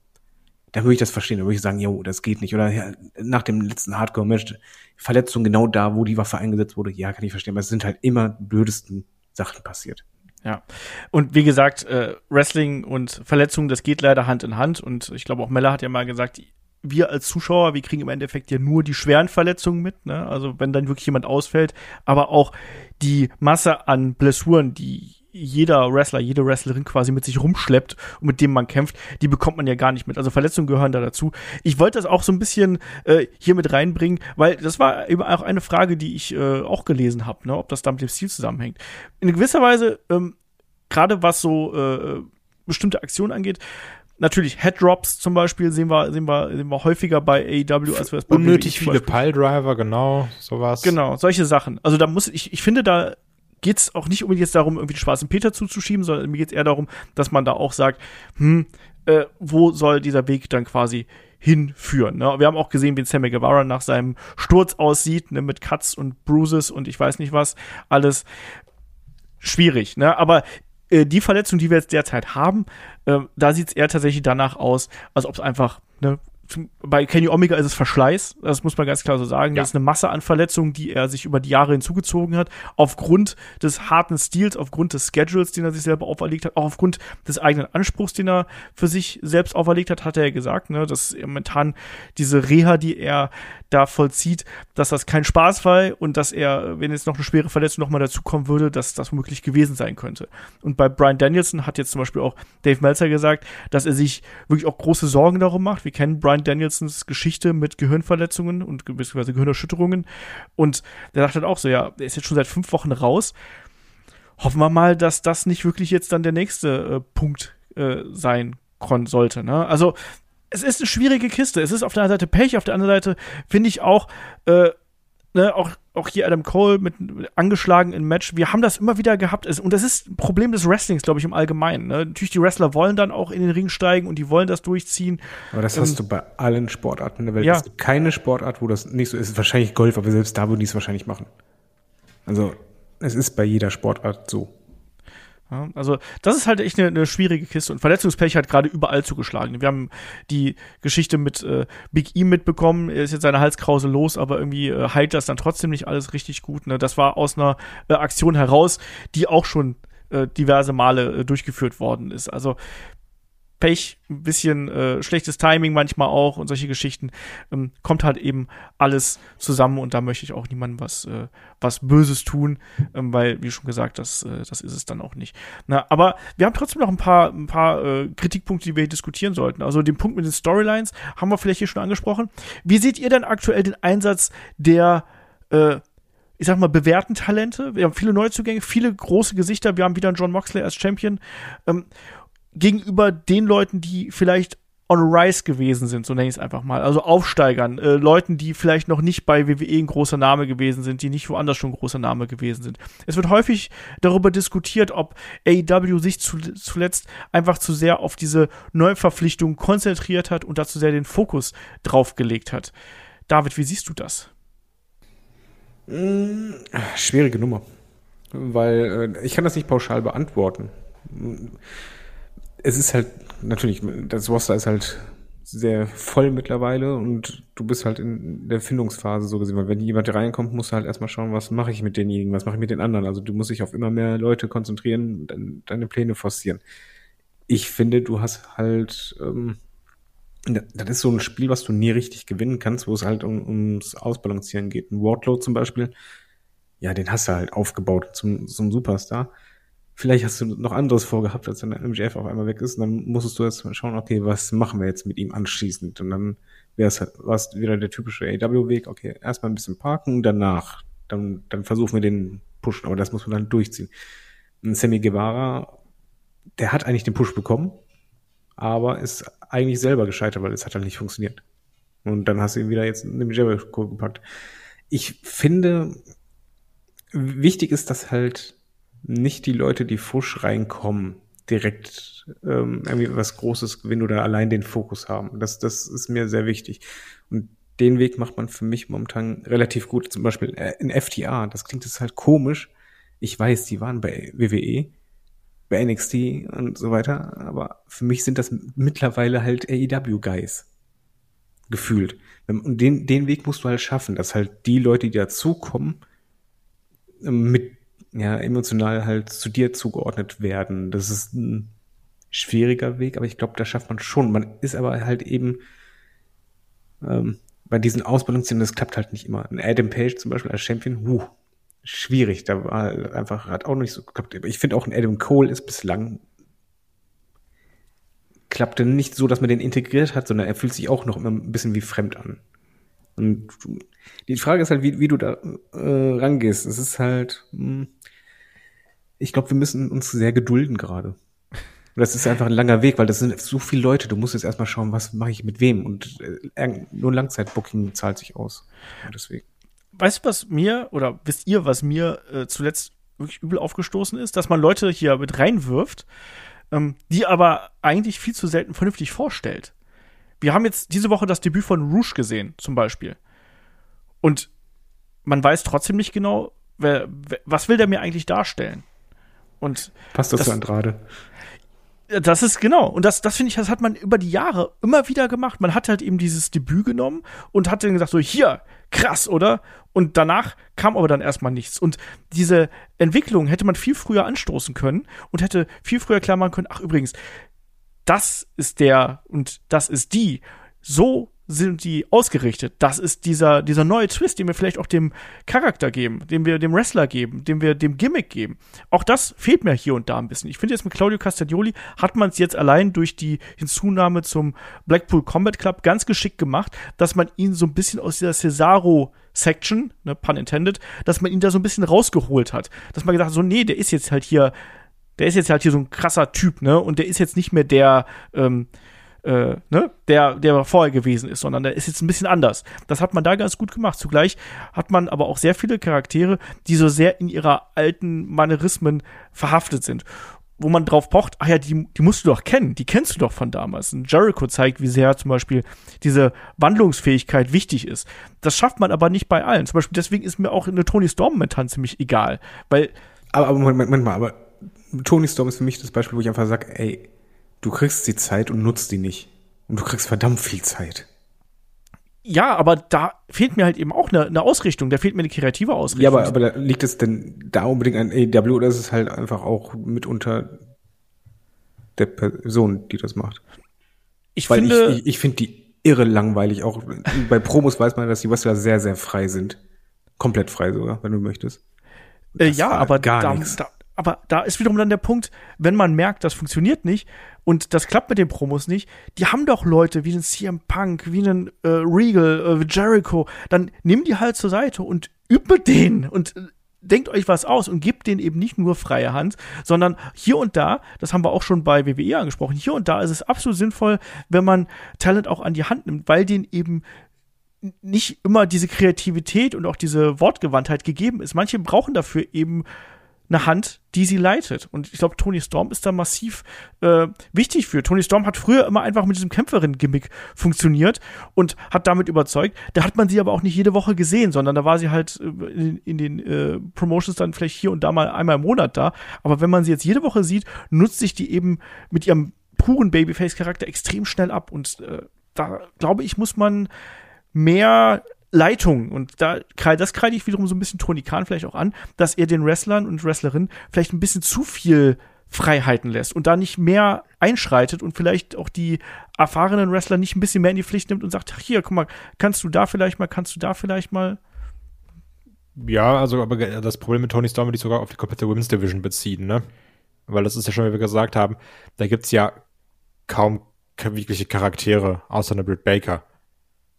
da würde ich das verstehen. Da würde ich sagen, jo, das geht nicht. Oder ja, nach dem letzten Hardcore-Match, Verletzung genau da, wo die Waffe eingesetzt wurde, ja, kann ich verstehen. Aber es sind halt immer blödesten Sachen passiert. Ja. Und wie gesagt, äh, Wrestling und Verletzungen, das geht leider Hand in Hand. Und ich glaube, auch Mella hat ja mal gesagt, wir als Zuschauer, wir kriegen im Endeffekt ja nur die schweren Verletzungen mit, ne? Also wenn dann wirklich jemand ausfällt, aber auch die Masse an Blessuren, die jeder Wrestler, jede Wrestlerin quasi mit sich rumschleppt und mit dem man kämpft, die bekommt man ja gar nicht mit. Also Verletzungen gehören da dazu. Ich wollte das auch so ein bisschen äh, hier mit reinbringen, weil das war eben auch eine Frage, die ich äh, auch gelesen habe, ne, ob das da mit dem Stil zusammenhängt. In gewisser Weise, ähm, gerade was so äh, bestimmte Aktionen angeht, Natürlich Headdrops zum Beispiel sehen wir, sehen wir, sehen wir häufiger bei AEW, als wir es bei Unnötig WWE viele Piledriver, genau, sowas. Genau, solche Sachen. Also da muss ich, ich finde, da geht es auch nicht unbedingt jetzt darum, irgendwie den schwarzen Peter zuzuschieben, sondern mir geht es eher darum, dass man da auch sagt, hm, äh, wo soll dieser Weg dann quasi hinführen. Ne? Wir haben auch gesehen, wie Sammy Guevara nach seinem Sturz aussieht, ne, mit Cuts und Bruises und ich weiß nicht was, alles schwierig. Ne? Aber äh, die Verletzung, die wir jetzt derzeit haben, äh, da sieht es eher tatsächlich danach aus, als ob es einfach ne, bei Kenny Omega ist es Verschleiß, das muss man ganz klar so sagen. Ja. Das ist eine Masse an Verletzungen, die er sich über die Jahre hinzugezogen hat, aufgrund des harten Stils, aufgrund des Schedules, den er sich selber auferlegt hat, auch aufgrund des eigenen Anspruchs, den er für sich selbst auferlegt hat, hat er ja gesagt, ne, dass momentan diese Reha, die er da vollzieht, dass das kein Spaß war und dass er, wenn jetzt noch eine schwere Verletzung nochmal dazukommen würde, dass das womöglich gewesen sein könnte. Und bei Brian Danielson hat jetzt zum Beispiel auch Dave Meltzer gesagt, dass er sich wirklich auch große Sorgen darum macht. Wir kennen Brian Danielsons Geschichte mit Gehirnverletzungen und beziehungsweise Gehirnerschütterungen. Und der sagt halt auch so, ja, er ist jetzt schon seit fünf Wochen raus. Hoffen wir mal, dass das nicht wirklich jetzt dann der nächste äh, Punkt äh, sein sollte. Ne? Also es ist eine schwierige Kiste. Es ist auf der einen Seite Pech, auf der anderen Seite finde ich auch, äh, ne, auch, auch hier Adam Cole mit, angeschlagen im Match. Wir haben das immer wieder gehabt. Und das ist ein Problem des Wrestlings, glaube ich, im Allgemeinen. Ne? Natürlich, die Wrestler wollen dann auch in den Ring steigen und die wollen das durchziehen. Aber das hast ähm, du bei allen Sportarten der Welt. Ja. Es gibt keine Sportart, wo das nicht so ist. Wahrscheinlich Golf, aber selbst da würden die es wahrscheinlich machen. Also, es ist bei jeder Sportart so. Ja, also das ist halt echt eine, eine schwierige Kiste und Verletzungspech hat gerade überall zugeschlagen. Wir haben die Geschichte mit äh, Big E mitbekommen, er ist jetzt seine Halskrause los, aber irgendwie äh, heilt das dann trotzdem nicht alles richtig gut. Ne? Das war aus einer äh, Aktion heraus, die auch schon äh, diverse Male äh, durchgeführt worden ist. Also Pech, ein bisschen äh, schlechtes Timing manchmal auch und solche Geschichten. Ähm, kommt halt eben alles zusammen und da möchte ich auch niemandem was, äh, was Böses tun, ähm, weil, wie schon gesagt, das, äh, das ist es dann auch nicht. Na, aber wir haben trotzdem noch ein paar, ein paar äh, Kritikpunkte, die wir hier diskutieren sollten. Also den Punkt mit den Storylines haben wir vielleicht hier schon angesprochen. Wie seht ihr denn aktuell den Einsatz der äh, ich sag mal, bewährten Talente. Wir haben viele Neuzugänge, viele große Gesichter. Wir haben wieder einen John Moxley als Champion. Ähm, gegenüber den Leuten, die vielleicht on rise gewesen sind, so nenne ich es einfach mal. Also Aufsteigern, äh, Leuten, die vielleicht noch nicht bei WWE ein großer Name gewesen sind, die nicht woanders schon ein großer Name gewesen sind. Es wird häufig darüber diskutiert, ob AEW sich zu, zuletzt einfach zu sehr auf diese Neuverpflichtung konzentriert hat und dazu sehr den Fokus draufgelegt hat. David, wie siehst du das? Hm, schwierige Nummer. Weil äh, ich kann das nicht pauschal beantworten es ist halt, natürlich, das Roster ist halt sehr voll mittlerweile und du bist halt in der Findungsphase so gesehen, weil wenn jemand reinkommt, musst du halt erstmal schauen, was mache ich mit denjenigen, was mache ich mit den anderen. Also du musst dich auf immer mehr Leute konzentrieren, und deine Pläne forcieren. Ich finde, du hast halt, ähm, das ist so ein Spiel, was du nie richtig gewinnen kannst, wo es halt um, ums Ausbalancieren geht. Ein Wardlow zum Beispiel, ja, den hast du halt aufgebaut zum, zum Superstar vielleicht hast du noch anderes vorgehabt, als dann MJF auf einmal weg ist. Und dann musstest du jetzt mal schauen, okay, was machen wir jetzt mit ihm anschließend? Und dann wäre es halt, wieder der typische AW-Weg, okay, erstmal ein bisschen parken, danach, dann, dann versuchen wir den pushen, aber das muss man dann durchziehen. Und Sammy Guevara, der hat eigentlich den Push bekommen, aber ist eigentlich selber gescheitert, weil es hat halt nicht funktioniert. Und dann hast du ihn wieder jetzt in den Jericho gepackt. Ich finde, wichtig ist, dass halt nicht die Leute, die fusch reinkommen, direkt ähm, irgendwie was Großes gewinnen oder allein den Fokus haben. Das, das ist mir sehr wichtig. Und den Weg macht man für mich momentan relativ gut. Zum Beispiel äh, in FTA, das klingt jetzt halt komisch. Ich weiß, die waren bei WWE, bei NXT und so weiter, aber für mich sind das mittlerweile halt AEW-Guys. Gefühlt. Und den, den Weg musst du halt schaffen, dass halt die Leute, die dazukommen, ähm, mit ja, emotional halt zu dir zugeordnet werden. Das ist ein schwieriger Weg, aber ich glaube, da schafft man schon. Man ist aber halt eben Ähm, bei diesen Ausbildungsszenen, das klappt halt nicht immer. Ein Adam Page zum Beispiel als Champion, huh, schwierig. Da war halt einfach, hat auch nicht so geklappt. Ich finde auch ein Adam Cole ist bislang klappte nicht so, dass man den integriert hat, sondern er fühlt sich auch noch immer ein bisschen wie fremd an. Und die Frage ist halt, wie, wie du da äh, rangehst. Es ist halt, mh, hm, ich glaube, wir müssen uns sehr gedulden gerade. Das ist einfach ein langer Weg, weil das sind so viele Leute. Du musst jetzt erstmal schauen, was mache ich mit wem. Und äh, nur Langzeitbooking zahlt sich aus. Und deswegen. Weißt du, was mir, oder wisst ihr, was mir äh, zuletzt wirklich übel aufgestoßen ist? Dass man Leute hier mit reinwirft, ähm, die aber eigentlich viel zu selten vernünftig vorstellt. Wir haben jetzt diese Woche das Debüt von Rouge gesehen, zum Beispiel. Und man weiß trotzdem nicht genau, wer, wer, was will der mir eigentlich darstellen. Und Passt das, das zu Andrade? Das ist genau. Und das, das finde ich, das hat man über die Jahre immer wieder gemacht. Man hat halt eben dieses Debüt genommen und hat dann gesagt, so, hier, krass, oder? Und danach kam aber dann erstmal nichts. Und diese Entwicklung hätte man viel früher anstoßen können und hätte viel früher klar machen können, ach übrigens, das ist der und das ist die. So sind die ausgerichtet. Das ist dieser, dieser neue Twist, den wir vielleicht auch dem Charakter geben, den wir dem Wrestler geben, den wir dem Gimmick geben. Auch das fehlt mir hier und da ein bisschen. Ich finde jetzt mit Claudio Castagnoli hat man es jetzt allein durch die Hinzunahme zum Blackpool Combat Club ganz geschickt gemacht, dass man ihn so ein bisschen aus dieser Cesaro Section, ne, pun intended, dass man ihn da so ein bisschen rausgeholt hat. Dass man gesagt hat, so, nee, der ist jetzt halt hier, der ist jetzt halt hier so ein krasser Typ, ne, und der ist jetzt nicht mehr der, ähm, äh, ne, der, der vorher gewesen ist, sondern der ist jetzt ein bisschen anders. Das hat man da ganz gut gemacht. Zugleich hat man aber auch sehr viele Charaktere, die so sehr in ihrer alten Manierismen verhaftet sind wo man drauf pocht, ach ja, die, die musst du doch kennen, die kennst du doch von damals. Und Jericho zeigt, wie sehr zum Beispiel diese Wandlungsfähigkeit wichtig ist. Das schafft man aber nicht bei allen. Zum Beispiel deswegen ist mir auch eine Tony Storm momentan ziemlich egal, weil. Aber, aber Moment, Moment mal, aber Tony Storm ist für mich das Beispiel, wo ich einfach sage, ey, du kriegst die Zeit und nutzt die nicht. Und du kriegst verdammt viel Zeit. Ja, aber da fehlt mir halt eben auch eine, eine Ausrichtung. Da fehlt mir eine kreative Ausrichtung. Ja, aber, aber da liegt es denn da unbedingt an AEW oder ist es halt einfach auch mitunter der Person, die das macht? Ich Weil finde, ich, ich, ich finde die irre langweilig. Auch bei Promos weiß man, dass die Wrestler sehr, sehr frei sind. Komplett frei sogar, wenn du möchtest. Äh, ja, aber gar da, da, aber da ist wiederum dann der Punkt, wenn man merkt, das funktioniert nicht und das klappt mit den Promos nicht, die haben doch Leute wie den CM Punk, wie einen äh, Regal, äh, Jericho, dann nimm die halt zur Seite und mit denen und äh, denkt euch was aus und gebt denen eben nicht nur freie Hand, sondern hier und da, das haben wir auch schon bei WWE angesprochen, hier und da ist es absolut sinnvoll, wenn man Talent auch an die Hand nimmt, weil denen eben nicht immer diese Kreativität und auch diese Wortgewandtheit gegeben ist. Manche brauchen dafür eben eine Hand, die sie leitet. Und ich glaube, Tony Storm ist da massiv äh, wichtig für. Tony Storm hat früher immer einfach mit diesem Kämpferin-Gimmick funktioniert und hat damit überzeugt. Da hat man sie aber auch nicht jede Woche gesehen, sondern da war sie halt äh, in, in den äh, Promotions dann vielleicht hier und da mal einmal im Monat da. Aber wenn man sie jetzt jede Woche sieht, nutzt sich die eben mit ihrem puren Babyface-Charakter extrem schnell ab. Und äh, da glaube ich, muss man mehr Leitung. Und da, das kreide ich wiederum so ein bisschen Tony Khan vielleicht auch an, dass er den Wrestlern und Wrestlerinnen vielleicht ein bisschen zu viel Freiheiten lässt und da nicht mehr einschreitet und vielleicht auch die erfahrenen Wrestler nicht ein bisschen mehr in die Pflicht nimmt und sagt, ach hier, guck mal, kannst du da vielleicht mal, kannst du da vielleicht mal. Ja, also aber das Problem mit Tony Storm würde ich sogar auf die komplette Women's Division beziehen, ne? Weil das ist ja schon, wie wir gesagt haben, da gibt's ja kaum wirkliche Charaktere, außer eine Britt Baker.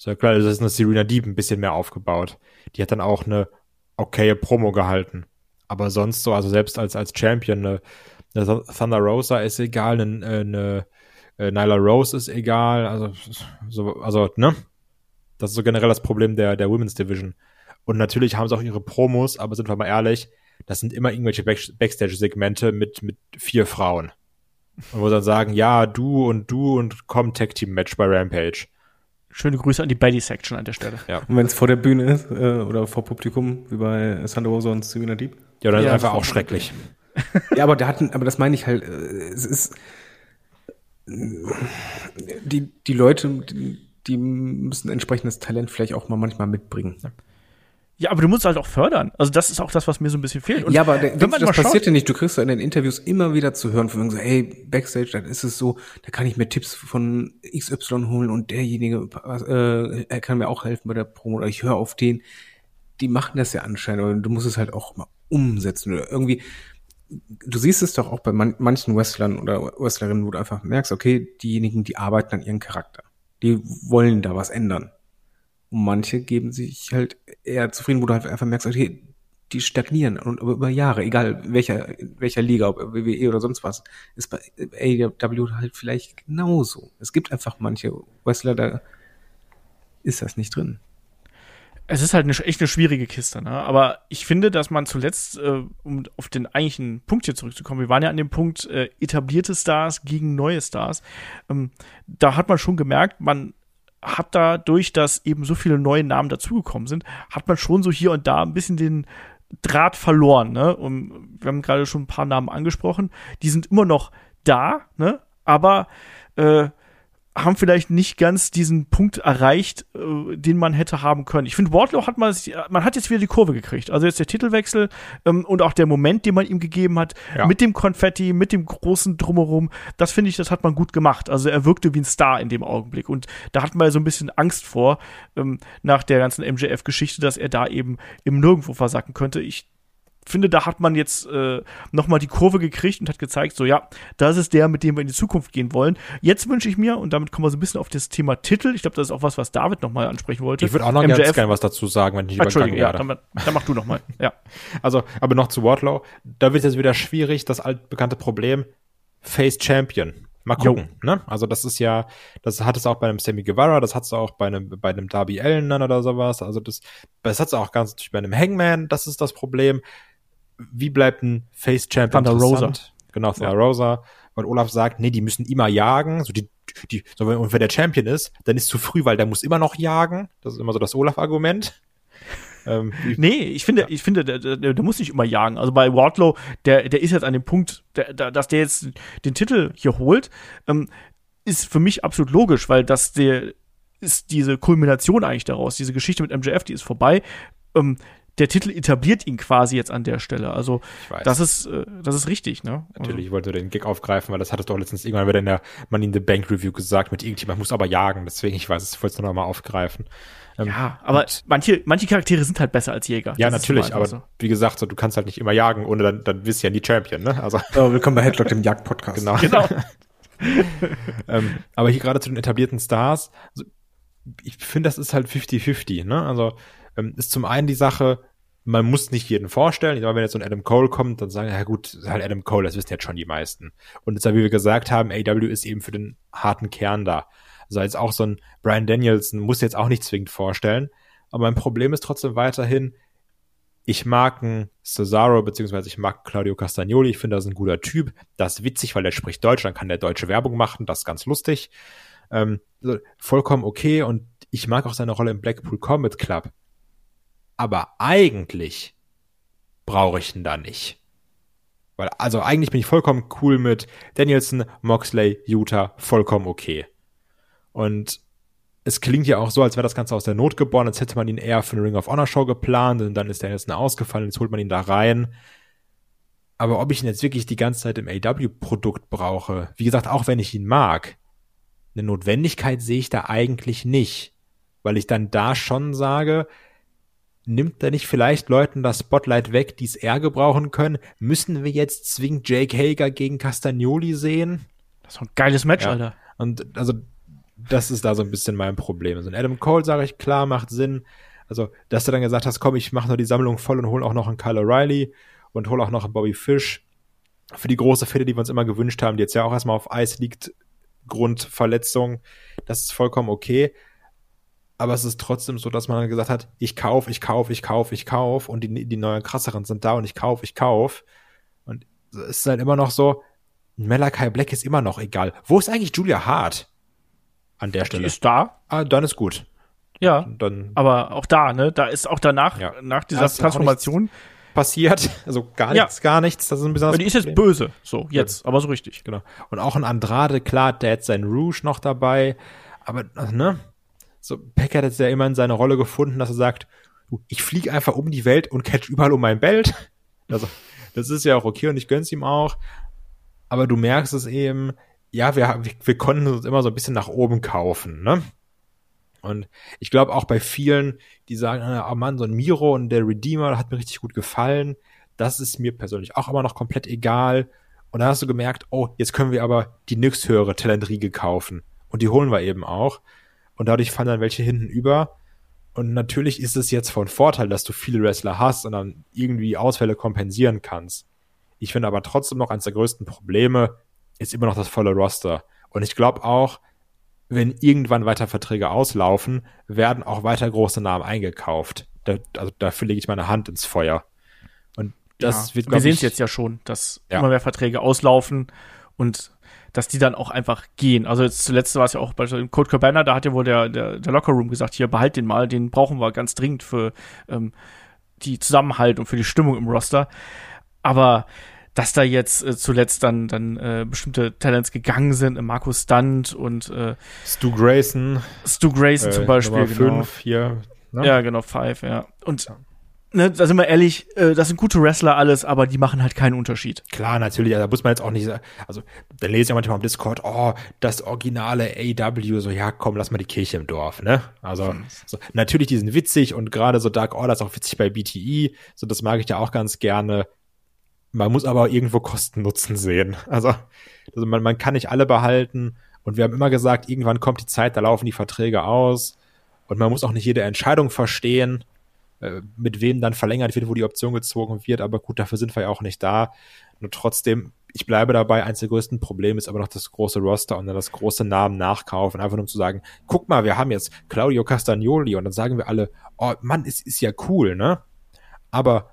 So klar, das ist eine Serena Deep ein bisschen mehr aufgebaut. Die hat dann auch eine okaye Promo gehalten. Aber sonst so, also selbst als, als Champion, eine, eine Thunder Rosa ist egal, eine, eine, eine Nyla Rose ist egal, also, so, also, ne? Das ist so generell das Problem der, der Women's Division. Und natürlich haben sie auch ihre Promos, aber sind wir mal ehrlich, das sind immer irgendwelche Backstage-Segmente mit, mit vier Frauen. Und wo sie dann sagen, ja, du und du und komm Tag-Team-Match bei Rampage. Schöne Grüße an die Belly-Section an der Stelle. Ja. Und wenn es vor der Bühne ist äh, oder vor Publikum, wie bei Sandra Rosa und Serena Deep? Ja, dann ja, ist einfach auch schrecklich. ja, aber da hatten, aber das meine ich halt, äh, es ist die, die Leute, die, die müssen entsprechendes Talent vielleicht auch mal manchmal mitbringen. Ja. Ja, aber du musst halt auch fördern. Also das ist auch das, was mir so ein bisschen fehlt. Und ja, aber wenn man du, das passiert ja nicht. Du kriegst ja in den Interviews immer wieder zu hören von so, hey, Backstage, dann ist es so, da kann ich mir Tipps von XY holen und derjenige, äh, er kann mir auch helfen bei der Promo oder ich höre auf den. Die machen das ja anscheinend, aber du musst es halt auch mal umsetzen oder irgendwie. Du siehst es doch auch bei man manchen Wrestlern oder Wrestlerinnen, wo du einfach merkst, okay, diejenigen, die arbeiten an ihrem Charakter. Die wollen da was ändern. Und manche geben sich halt eher zufrieden, wo du halt einfach merkst, okay, die stagnieren und über Jahre, egal welcher, welcher Liga, ob WWE oder sonst was, ist bei AEW halt vielleicht genauso. Es gibt einfach manche Wrestler, da ist das nicht drin. es ist halt eine, echt eine schwierige Kiste, ne? Aber ich finde, dass man zuletzt, äh, um auf den eigentlichen Punkt hier zurückzukommen, wir waren ja an dem Punkt äh, etablierte Stars gegen neue Stars. Ähm, da hat man schon gemerkt, man hat dadurch, dass eben so viele neue Namen dazugekommen sind, hat man schon so hier und da ein bisschen den Draht verloren, ne? Und wir haben gerade schon ein paar Namen angesprochen, die sind immer noch da, ne? Aber äh, haben vielleicht nicht ganz diesen Punkt erreicht, äh, den man hätte haben können. Ich finde, Wardlow hat mal, man hat jetzt wieder die Kurve gekriegt. Also jetzt der Titelwechsel ähm, und auch der Moment, den man ihm gegeben hat, Ja. mit dem Konfetti, mit dem großen Drumherum, das finde ich, das hat man gut gemacht. Also er wirkte wie ein Star in dem Augenblick. Und da hatten wir so ein bisschen Angst vor, ähm, nach der ganzen MJF-Geschichte, dass er da eben im Nirgendwo versacken könnte. Ich finde, da hat man jetzt äh, nochmal die Kurve gekriegt und hat gezeigt, so ja, das ist der, mit dem wir in die Zukunft gehen wollen. Jetzt wünsche ich mir, und damit kommen wir so ein bisschen auf das Thema Titel, ich glaube, das ist auch was, was David nochmal ansprechen wollte. Ich würde auch noch ganz gerne was dazu sagen, wenn ich Ah, Entschuldige, ja, dann, dann mach du nochmal. [laughs] Ja. Also, aber noch zu Wardlow. Da wird jetzt wieder schwierig, das altbekannte Problem. Face Champion. Mal gucken, ne? Also, das ist ja, das hat es auch bei einem Sammy Guevara, das hat es auch bei einem, bei einem Darby Allen oder sowas. Also, das, das hat es auch ganz natürlich bei einem Hangman, das ist das Problem. Wie bleibt ein Face Champion Thunder Rosa. Genau, Thunder Ja. Rosa. Weil Olaf sagt, nee, die müssen immer jagen. So die, die, so, wenn- und wenn der Champion ist, dann ist zu früh, weil der muss immer noch jagen. Das ist immer so das Olaf-Argument. [laughs] Ähm, Nee, ich finde, ich finde, der, der, der muss nicht immer jagen. Also bei Wardlow, der, der ist jetzt an dem Punkt, der, der, dass der jetzt den Titel hier holt, ähm, ist für mich absolut logisch, weil das der ist diese Kulmination eigentlich daraus. Diese Geschichte mit MJF, die ist vorbei. Ähm, der Titel etabliert ihn quasi jetzt an der Stelle. Also das ist, äh, das ist richtig, ne? Natürlich, ich wollte den Gag aufgreifen, weil das hattest du auch letztens irgendwann wieder in der Money in the Bank Review gesagt, mit irgendjemand muss aber jagen, deswegen, ich weiß, es, ich wollte es nur noch mal aufgreifen. Ähm, Ja, aber manche, manche Charaktere sind halt besser als Jäger. ja, Das natürlich, aber so. wie gesagt, so, du kannst halt nicht immer jagen, ohne dann, dann bist du ja nie Champion, ne? Also, So, willkommen bei Headlock, dem Jagd-Podcast. genau. Genau. [laughs] ähm, aber hier gerade zu den etablierten Stars, also, ich finde, das ist halt 50-50, ne? Also, ist zum einen die Sache, man muss nicht jeden vorstellen. Aber wenn jetzt so ein Adam Cole kommt, dann sagen, ja gut, halt Adam Cole, das wissen jetzt schon die meisten. Und jetzt, wie wir gesagt haben, AW ist eben für den harten Kern da. Also jetzt auch so ein Brian Danielson muss jetzt auch nicht zwingend vorstellen. Aber mein Problem ist trotzdem weiterhin, ich mag einen Cesaro, beziehungsweise ich mag Claudio Castagnoli. Ich finde, das ist ein guter Typ. Das ist witzig, weil der spricht Deutsch, dann kann der deutsche Werbung machen. Das ist ganz lustig. Ähm, vollkommen okay. Und ich mag auch seine Rolle im Blackpool Combat Club. Aber eigentlich brauche ich ihn da nicht. Weil, also eigentlich bin ich vollkommen cool mit Danielson, Moxley, Utah, vollkommen okay. Und es klingt ja auch so, als wäre das Ganze aus der Not geboren, als hätte man ihn eher für eine Ring of Honor Show geplant und dann ist jetzt ausgefallen, jetzt holt man ihn da rein. Aber ob ich ihn jetzt wirklich die ganze Zeit im AW-Produkt brauche, wie gesagt, auch wenn ich ihn mag, eine Notwendigkeit sehe ich da eigentlich nicht. Weil ich dann da schon sage, nimmt er nicht vielleicht Leuten das Spotlight weg, die es eher gebrauchen können? Müssen wir jetzt zwingend Jake Hager gegen Castagnoli sehen? Das ist ein geiles Match, Ja. Alter. Und also, das ist da so ein bisschen mein Problem. Also, Adam Cole, sage ich, klar, macht Sinn. Also, dass du dann gesagt hast, komm, ich mache nur die Sammlung voll und hol auch noch einen Kyle O'Reilly und hol auch noch einen Bobby Fish. Für die große Fehde, die wir uns immer gewünscht haben, die jetzt ja auch erstmal auf Eis liegt, Grundverletzung, das ist vollkommen okay. Aber es ist trotzdem so, dass man dann gesagt hat, ich kauf, ich kauf, ich kauf, ich kauf und die, die neuen krasseren sind da und ich kauf, ich kauf. Und es ist halt immer noch so, Malachi Black ist immer noch egal. Wo ist eigentlich Julia Hart? An der Die Stelle. ist da. ah, dann ist gut. Ja. Dann Aber auch da, ne? Da ist auch danach, Ja. nach dieser Transformation, passiert, [laughs] also gar Ja. nichts, gar nichts. Das ist ein bisschen das die ist jetzt Problem. böse. So, jetzt, aber so richtig. Genau. Und auch ein Andrade, klar, der hat sein Rouge noch dabei. Aber, ne? So, Peck hat jetzt ja immerhin seine Rolle gefunden, dass er sagt, ich fliege einfach um die Welt und catch überall um mein Belt. [laughs] Also, das ist ja auch okay und ich gönn's ihm auch. Aber du merkst es eben, ja, wir, wir konnten uns immer so ein bisschen nach oben kaufen, ne? Und ich glaube auch bei vielen, die sagen, ah oh Mann, so ein Miro und der Redeemer hat mir richtig gut gefallen. Das ist mir persönlich auch immer noch komplett egal. Und dann hast du gemerkt, oh, jetzt können wir aber die höhere Talentriege kaufen. Und die holen wir eben auch. Und dadurch fallen dann welche hinten über. Und natürlich ist es jetzt von Vorteil, dass du viele Wrestler hast und dann irgendwie Ausfälle kompensieren kannst. Ich finde aber trotzdem noch eines der größten Probleme ist immer noch das volle Roster. Und ich glaube auch, wenn irgendwann weiter Verträge auslaufen, werden auch weiter große Namen eingekauft. Da, also dafür lege ich meine Hand ins Feuer. Und das ja, wird, wir sehen es jetzt ja schon, dass ja. immer mehr Verträge auslaufen und dass die dann auch einfach gehen. Also jetzt zuletzt war es ja auch bei Code Cabana, da hat ja wohl der, der, der Lockerroom gesagt, hier behalt den mal, den brauchen wir ganz dringend für ähm, die Zusammenhalt und für die Stimmung im Roster. Aber dass da jetzt äh, zuletzt dann dann äh, bestimmte Talents gegangen sind, äh, Markus Stunt und äh, Stu Grayson. Stu Grayson zum Beispiel. Nummer genau. fünf hier. Ne? Ja, genau, five, ja. Und ne, da sind wir ehrlich, äh, das sind gute Wrestler alles, aber die machen halt keinen Unterschied. Klar, natürlich, also da muss man jetzt auch nicht, also dann lese ich ja manchmal am Discord, oh, das originale AW, so ja, komm, lass mal die Kirche im Dorf, ne? Also hm. so, natürlich, die sind witzig und gerade so Dark Order ist auch witzig bei BTE, so das mag ich ja auch ganz gerne. Man muss aber irgendwo Kosten-Nutzen sehen. Also, also man, man kann nicht alle behalten und wir haben immer gesagt, irgendwann kommt die Zeit, da laufen die Verträge aus und man muss auch nicht jede Entscheidung verstehen äh, mit wem dann verlängert wird, wo die Option gezogen wird. Aber gut, dafür sind wir ja auch nicht da. Nur trotzdem, ich bleibe dabei, eins der größten Probleme ist aber noch das große Roster und dann das große Namen nachkaufen, einfach nur um zu sagen, guck mal, wir haben jetzt Claudio Castagnoli und dann sagen wir alle, oh Mann, es ist ja cool, ne? Aber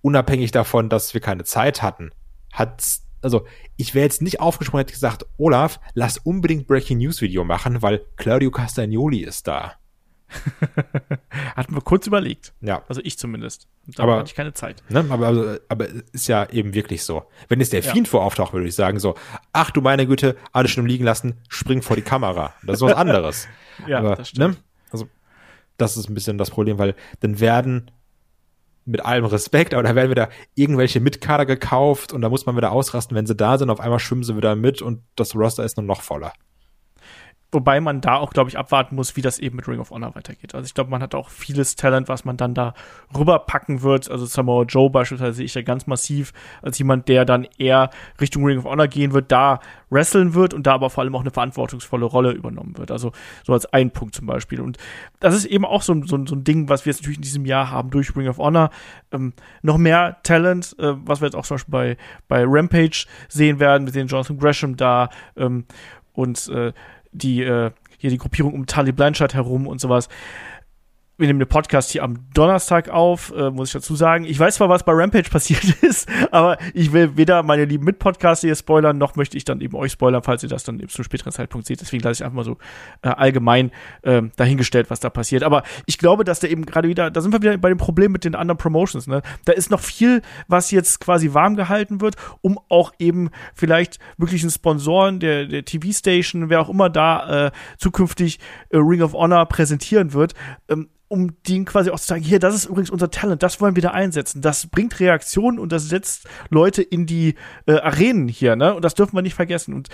unabhängig davon, dass wir keine Zeit hatten, hat's also ich wäre jetzt nicht aufgesprungen, hätte gesagt, Olaf, lass unbedingt Breaking News Video machen, weil Claudio Castagnoli ist da. [laughs] Hatten wir kurz überlegt. Ja. Also ich zumindest. Da aber, hatte ich keine Zeit. Ne, aber, aber, aber ist ja eben wirklich so. Wenn jetzt der ja. Fiend vor auftaucht, würde ich sagen so, ach du meine Güte, alles schon liegen lassen, spring vor die Kamera. Das ist was anderes. [laughs] ja, aber, das stimmt. Ne, also das ist ein bisschen das Problem, weil dann werden mit allem Respekt, aber da werden wieder irgendwelche Mitkader gekauft und da muss man wieder ausrasten, wenn sie da sind, auf einmal schwimmen sie wieder mit und das Roster ist nur noch voller. Wobei man da auch, glaube ich, abwarten muss, wie das eben mit Ring of Honor weitergeht. Also ich glaube, man hat auch vieles Talent, was man dann da rüberpacken wird. Also Samoa Joe beispielsweise sehe ich ja ganz massiv als jemand, der dann eher Richtung Ring of Honor gehen wird, da wresteln wird und da aber vor allem auch eine verantwortungsvolle Rolle übernommen wird. Also so als ein Punkt zum Beispiel. Und das ist eben auch so, so, so ein Ding, was wir jetzt natürlich in diesem Jahr haben durch Ring of Honor. Ähm, noch mehr Talent, äh, was wir jetzt auch zum Beispiel bei, bei Rampage sehen werden. Wir sehen Jonathan Gresham da ähm, und äh, die, äh, hier die Gruppierung um Tully Blanchard herum und sowas wir nehmen den Podcast hier am Donnerstag auf, äh, muss ich dazu sagen. Ich weiß zwar, was bei Rampage passiert [laughs] ist, aber ich will weder meine lieben Mitpodcaster hier spoilern, noch möchte ich dann eben euch spoilern, falls ihr das dann eben zu einem späteren Zeitpunkt seht. Deswegen lasse ich einfach mal so äh, allgemein äh, dahingestellt, was da passiert. Aber ich glaube, dass da eben gerade wieder, da sind wir wieder bei dem Problem mit den anderen Promotions. Ne? Da ist noch viel, was jetzt quasi warm gehalten wird, um auch eben vielleicht möglichen Sponsoren der, der TV-Station, wer auch immer da äh, zukünftig äh, Ring of Honor präsentieren wird, ähm, um denen quasi auch zu sagen, hier, das ist übrigens unser Talent, das wollen wir da einsetzen. Das bringt Reaktionen und das setzt Leute in die äh, Arenen hier, ne? Und das dürfen wir nicht vergessen. Und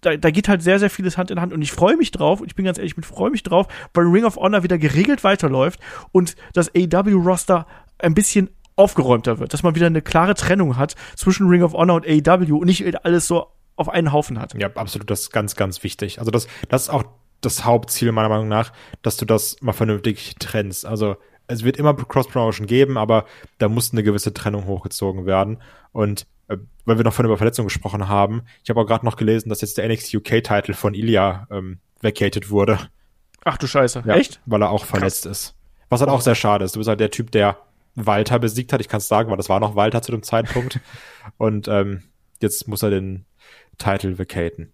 da, da geht halt sehr, sehr vieles Hand in Hand und ich freue mich drauf, und ich bin ganz ehrlich, ich freue mich drauf, weil Ring of Honor wieder geregelt weiterläuft und das AEW-Roster ein bisschen aufgeräumter wird, dass man wieder eine klare Trennung hat zwischen Ring of Honor und AEW und nicht alles so auf einen Haufen hat. Ja, absolut, das ist ganz, ganz wichtig. Also das, das ist auch das Hauptziel meiner Meinung nach, dass du das mal vernünftig trennst. Also es wird immer Cross-Promotion geben, aber da muss eine gewisse Trennung hochgezogen werden. Und äh, weil wir noch von über Verletzungen gesprochen haben, ich habe auch gerade noch gelesen, dass jetzt der NXT UK-Titel von Ilya ähm, vacated wurde. Ach du Scheiße, ja, echt? Weil er auch verletzt Krass. ist. Was halt auch sehr schade ist. Du bist halt der Typ, der Walter besiegt hat. Ich kann es sagen, weil das war noch Walter zu dem Zeitpunkt. [laughs] Und ähm, jetzt muss er den Titel vacaten.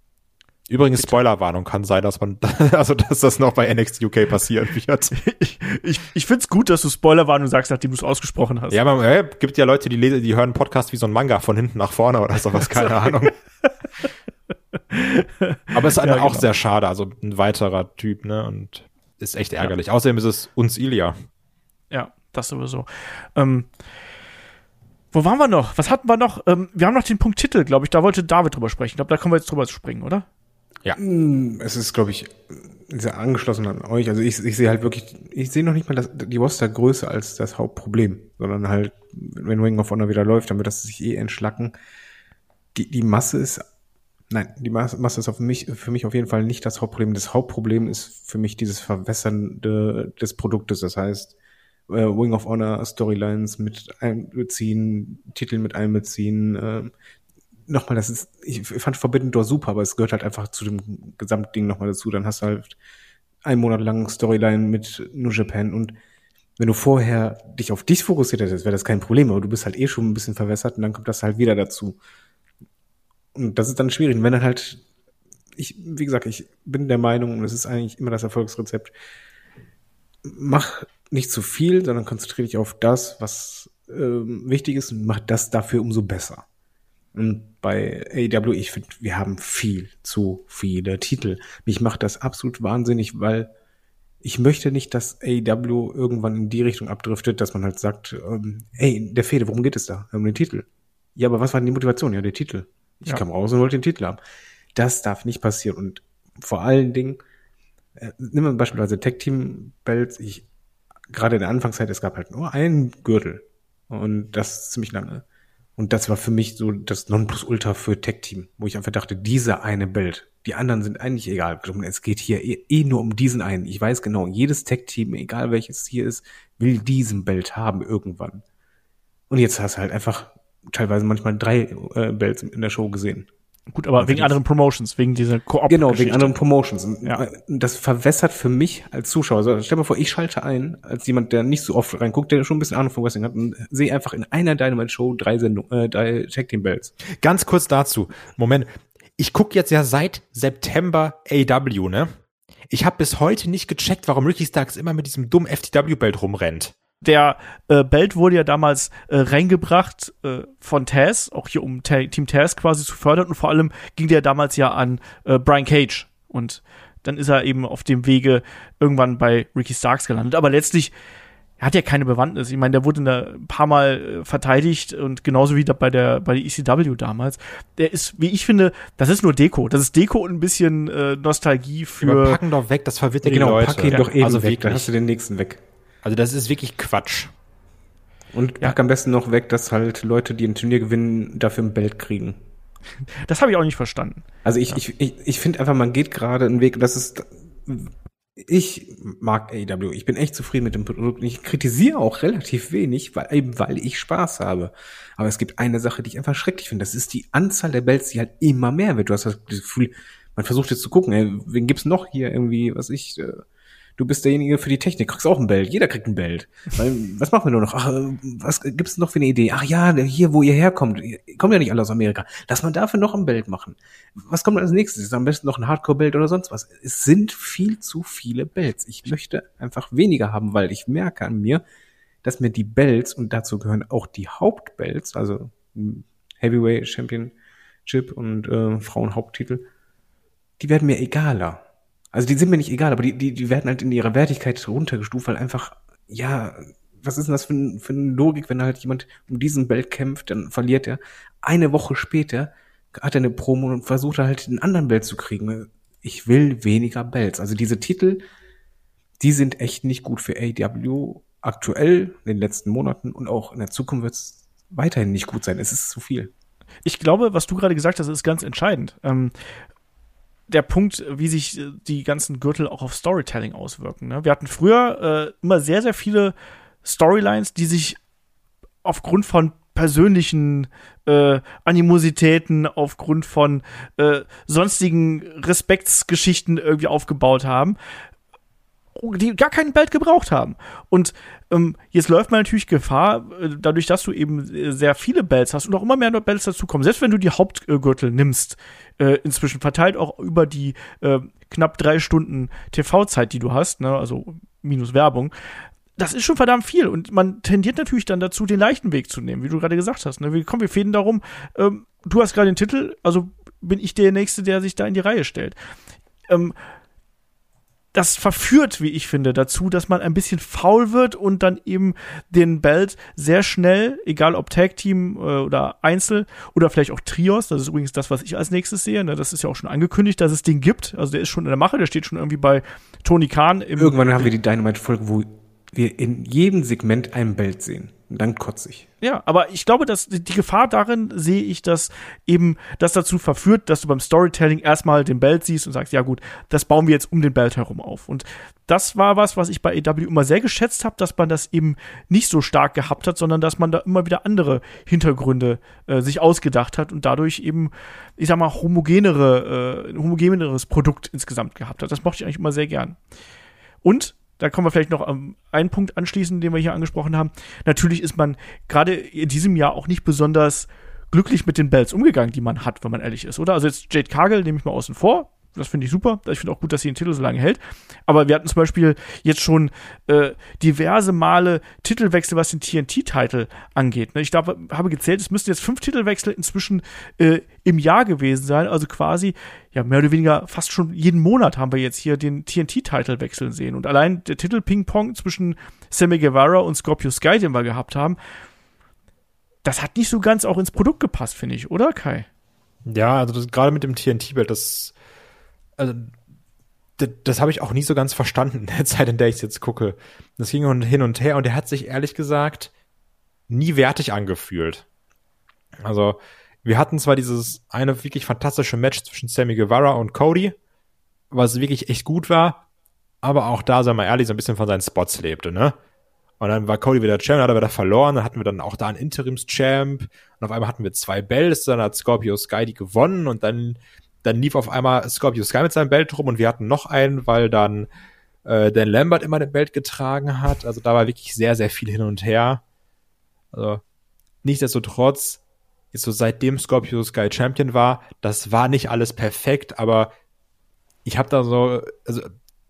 Übrigens, Spoilerwarnung kann sein, dass man, [laughs] also dass das noch bei NXT UK passieren wird. [laughs] ich ich, ich finde es gut, dass du Spoilerwarnung sagst, nachdem du es ausgesprochen hast. Ja, man äh, gibt ja Leute, die lesen, die hören Podcast wie so ein Manga von hinten nach vorne oder sowas, keine [laughs] Ahnung. Aber es ist ja, auch genau. sehr schade, also ein weiterer Typ, ne? Und ist echt ärgerlich. Ja. Außerdem ist es uns Ilya. Ja, das sowieso. Ähm, wo waren wir noch? Was hatten wir noch? Ähm, wir haben noch den Punkt Titel, glaube ich. Da wollte David drüber sprechen. Ich glaube, da können wir jetzt drüber springen, oder? Mm, Es ist, glaube ich, sehr angeschlossen an euch. Also ich, ich sehe halt wirklich, ich sehe noch nicht mal das, die Roster größer als das Hauptproblem, sondern halt, wenn Ring of Honor wieder läuft, dann wird das sich eh entschlacken. Die, die Masse ist, nein, die Masse, Masse ist auf mich, für mich auf jeden Fall nicht das Hauptproblem. Das Hauptproblem ist für mich dieses Verwässernde des Produktes. Das heißt, äh, Wing of Honor Storylines mit einbeziehen, Titel mit einbeziehen, äh, nochmal, das ist, ich fand Forbidden Door super, aber es gehört halt einfach zu dem Gesamtding nochmal dazu. Dann hast du halt einen Monat lang Storyline mit New Japan und wenn du vorher dich auf dich fokussiert hättest, wäre das kein Problem, aber du bist halt eh schon ein bisschen verwässert und dann kommt das halt wieder dazu. Und das ist dann schwierig. Und wenn dann halt, ich, wie gesagt, ich bin der Meinung, und das ist eigentlich immer das Erfolgsrezept, mach nicht zu viel, sondern konzentriere dich auf das, was ähm, wichtig ist und mach das dafür umso besser. Und bei AEW, ich finde, wir haben viel zu viele Titel. Mich macht das absolut wahnsinnig, weil ich möchte nicht, dass AEW irgendwann in die Richtung abdriftet, dass man halt sagt, ähm, ey, der Fehde, worum geht es da? Um den Titel. Ja, aber was war denn die Motivation? Ja, der Titel. Ich Ja. kam raus und wollte den Titel haben. Das darf nicht passieren. Und vor allen Dingen, äh, nimm mal beispielsweise Tag Team Belts. Ich, gerade in der Anfangszeit, es gab halt nur einen Gürtel. Und das ziemlich lange. Und das war für mich so das Nonplusultra für Tag Team, wo ich einfach dachte, dieser eine Belt. Die anderen sind eigentlich egal. Es geht hier eh, eh nur um diesen einen. Ich weiß genau, jedes Tag Team, egal welches hier ist, will diesen Belt haben irgendwann. Und jetzt hast du halt einfach teilweise manchmal drei äh, Belts in der Show gesehen. Gut, aber wegen anderen Promotions, wegen dieser Koop. Genau, wegen anderen Promotions. Ja. das verwässert für mich als Zuschauer. Also, stell dir mal vor, ich schalte ein, als jemand, der nicht so oft reinguckt, der schon ein bisschen Ahnung von Wrestling hat und sehe einfach in einer Dynamite-Show drei Sendungen, äh, drei Tag Team Belts. Ganz kurz dazu. Moment. Ich gucke jetzt ja seit September AW, ne? Ich habe bis heute nicht gecheckt, warum Ricky Starks immer mit diesem dummen FTW-Belt rumrennt. Der äh, Belt wurde ja damals äh, reingebracht äh, von Taz, auch hier um Ta Team Taz quasi zu fördern und vor allem ging der damals ja an äh, Brian Cage und dann ist er eben auf dem Wege irgendwann bei Ricky Starks gelandet. Aber letztlich er hat ja keine Bewandtnis. Ich meine, der wurde da ein paar Mal äh, verteidigt und genauso wie bei der bei der ECW damals. Der ist, wie ich finde, das ist nur Deko. Das ist Deko und ein bisschen äh, Nostalgie Wir für. packen doch weg, das verwirrt ja, genau, die Leute. pack ihn doch eben also weg, dann wirklich. hast du den nächsten weg. Also das ist wirklich Quatsch. Und Ja. pack am besten noch weg, dass halt Leute, die ein Turnier gewinnen, dafür ein Belt kriegen. [laughs] Das habe ich auch nicht verstanden. Also ich, ich, ich, ich finde einfach, man geht gerade einen Weg, das ist, ich mag AEW, ich bin echt zufrieden mit dem Produkt. Ich kritisiere auch relativ wenig, weil, eben weil ich Spaß habe. Aber es gibt eine Sache, die ich einfach schrecklich finde. Das ist die Anzahl der Belts, die halt immer mehr wird. Du hast das Gefühl, man versucht jetzt zu gucken, ey, wen gibt's noch hier irgendwie, was ich, äh, du bist derjenige für die Technik, kriegst auch ein Belt. Jeder kriegt ein Belt. Weil, was machen wir nur noch? Ach, äh, was gibt's noch für eine Idee? Ach ja, hier, wo ihr herkommt. Ihr kommt ja nicht alle aus Amerika. Lass mal dafür noch ein Belt machen. Was kommt als nächstes? Ist am besten noch ein Hardcore-Belt oder sonst was? Es sind viel zu viele Belts. Ich möchte einfach weniger haben, weil ich merke an mir, dass mir die Belts, und dazu gehören auch die Hauptbelts, also Heavyweight Championship und äh, Frauenhaupttitel, die werden mir egaler. Also die sind mir nicht egal, aber die, die, die werden halt in ihrer Wertigkeit runtergestuft, weil einfach, ja, was ist denn das für, ein, für eine Logik, wenn halt jemand um diesen Belt kämpft, dann verliert er. Eine Woche später hat er eine Promo und versucht halt den anderen Belt zu kriegen. Ich will weniger Belts. Also diese Titel, die sind echt nicht gut für AEW aktuell in den letzten Monaten und auch in der Zukunft wird es weiterhin nicht gut sein. Es ist zu viel. ich glaube, was du gerade gesagt hast, ist ganz entscheidend. Ähm, der Punkt, wie sich äh, die ganzen Gürtel auch auf Storytelling auswirken. Ne? Wir hatten früher äh, immer sehr, sehr viele Storylines, die sich aufgrund von persönlichen äh, Animositäten, aufgrund von äh, sonstigen Respektsgeschichten irgendwie aufgebaut haben, die gar keinen Belt gebraucht haben. Und jetzt läuft man natürlich Gefahr, äh, dadurch, dass du eben äh, sehr viele Belts hast und auch immer mehr Belts dazukommen. Selbst wenn du die Hauptgürtel nimmst, äh, inzwischen verteilt auch über die knapp drei Stunden TV-Zeit, die du hast, ne, also minus Werbung, das ist schon verdammt viel und man tendiert natürlich dann dazu, den leichten Weg zu nehmen, wie du gerade gesagt hast. Ne? Wir, komm, wir fäden darum, ähm, du hast gerade den Titel, also bin ich der Nächste, der sich da in die Reihe stellt. Ähm, das verführt, wie ich finde, dazu, dass man ein bisschen faul wird und dann eben den Belt sehr schnell, egal ob Tag Team äh, oder Einzel oder vielleicht auch Trios, das ist übrigens das, was ich als nächstes sehe, ne? das ist ja auch schon angekündigt, dass es den gibt, also der ist schon in der Mache, der steht schon irgendwie bei Tony Khan. Irgendwann haben wir die Dynamite-Folge, wo wir in jedem Segment einen Belt sehen. Dann kotze ich. Ja, aber ich glaube, dass die Gefahr darin sehe ich, dass eben das dazu verführt, dass du beim Storytelling erstmal den Belt siehst und sagst, ja gut, das bauen wir jetzt um den Belt herum auf. Und das war was, was ich bei AW immer sehr geschätzt habe, dass man das eben nicht so stark gehabt hat, sondern dass man da immer wieder andere Hintergründe äh, sich ausgedacht hat und dadurch eben, ich sag mal, homogenere, äh, homogeneres Produkt insgesamt gehabt hat. Das mochte ich eigentlich immer sehr gern. Und da kommen wir vielleicht noch an einen Punkt anschließen, den wir hier angesprochen haben. Natürlich ist man gerade in diesem Jahr auch nicht besonders glücklich mit den Bells umgegangen, die man hat, wenn man ehrlich ist, oder? Also jetzt Jade Cargill nehme ich mal außen vor. Das finde ich super. Ich finde auch gut, dass sie den Titel so lange hält. Aber wir hatten zum Beispiel jetzt schon äh, diverse Male Titelwechsel, was den TNT-Titel angeht. Ne? Ich glaube, habe gezählt, es müssten jetzt fünf Titelwechsel inzwischen äh, im Jahr gewesen sein. Also quasi, ja, mehr oder weniger fast schon jeden Monat haben wir jetzt hier den TNT-Titel wechseln sehen. Und allein der Titel Ping-Pong zwischen Sammy Guevara und Scorpio Sky, den wir gehabt haben, das hat nicht so ganz auch ins Produkt gepasst, finde ich, oder Kai? Ja, also gerade mit dem TNT-Belt, das also das, das habe ich auch nie so ganz verstanden in [laughs] der Zeit, in der ich es jetzt gucke. Das ging hin und her und der hat sich ehrlich gesagt nie wertig angefühlt. Also wir hatten zwar dieses eine wirklich fantastische Match zwischen Sammy Guevara und Cody, was wirklich echt gut war, aber auch da, sagen wir ehrlich, so ein bisschen von seinen Spots lebte, ne? Und dann war Cody wieder Champ, hat er wieder verloren, dann hatten wir dann auch da einen Interims-Champ und auf einmal hatten wir zwei Bells, dann hat Scorpio Sky die gewonnen und dann dann lief auf einmal Scorpio Sky mit seinem Belt rum und wir hatten noch einen, weil dann äh, Dan Lambert immer den Belt getragen hat. Also da war wirklich sehr, sehr viel hin und her. Also nichtsdestotrotz ist so seitdem Scorpio Sky Champion war, das war nicht alles perfekt, aber ich habe da so, also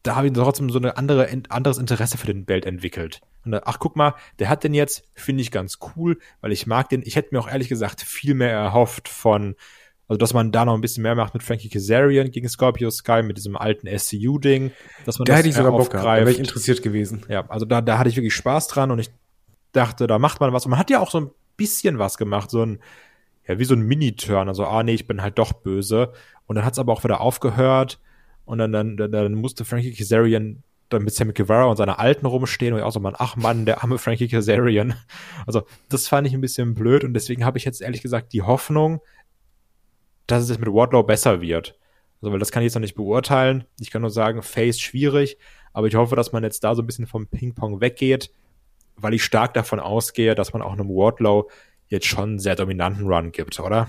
da habe ich trotzdem so eine andere, anderes Interesse für den Belt entwickelt. Und da, ach, guck mal, der hat den jetzt, finde ich ganz cool, weil ich mag den. Ich hätte mir auch ehrlich gesagt viel mehr erhofft von also, dass man da noch ein bisschen mehr macht mit Frankie Kazarian gegen Scorpio Sky, mit diesem alten SCU-Ding, dass man da das hätte ich sogar Bock aufgreift. gehabt, da wäre ich interessiert gewesen. Ja, also da, da hatte ich wirklich Spaß dran und ich dachte, da macht man was. Und man hat ja auch so ein bisschen was gemacht, so ein, ja, wie so ein Mini-Turn. Also, ah, nee, ich bin halt doch böse. Und dann hat's aber auch wieder aufgehört. Und dann, dann, dann, dann musste Frankie Kazarian dann mit Sammy Guevara und seiner Alten rumstehen und ich auch so, man, ach Mann, der arme Frankie Kazarian. Also, das fand ich ein bisschen blöd und deswegen habe ich jetzt ehrlich gesagt die Hoffnung, dass es mit Wardlow besser wird. Also, weil das kann ich jetzt noch nicht beurteilen. Ich kann nur sagen, Face schwierig, aber ich hoffe, dass man jetzt da so ein bisschen vom Ping-Pong weggeht, weil ich stark davon ausgehe, dass man auch einem Wardlow jetzt schon einen sehr dominanten Run gibt, oder?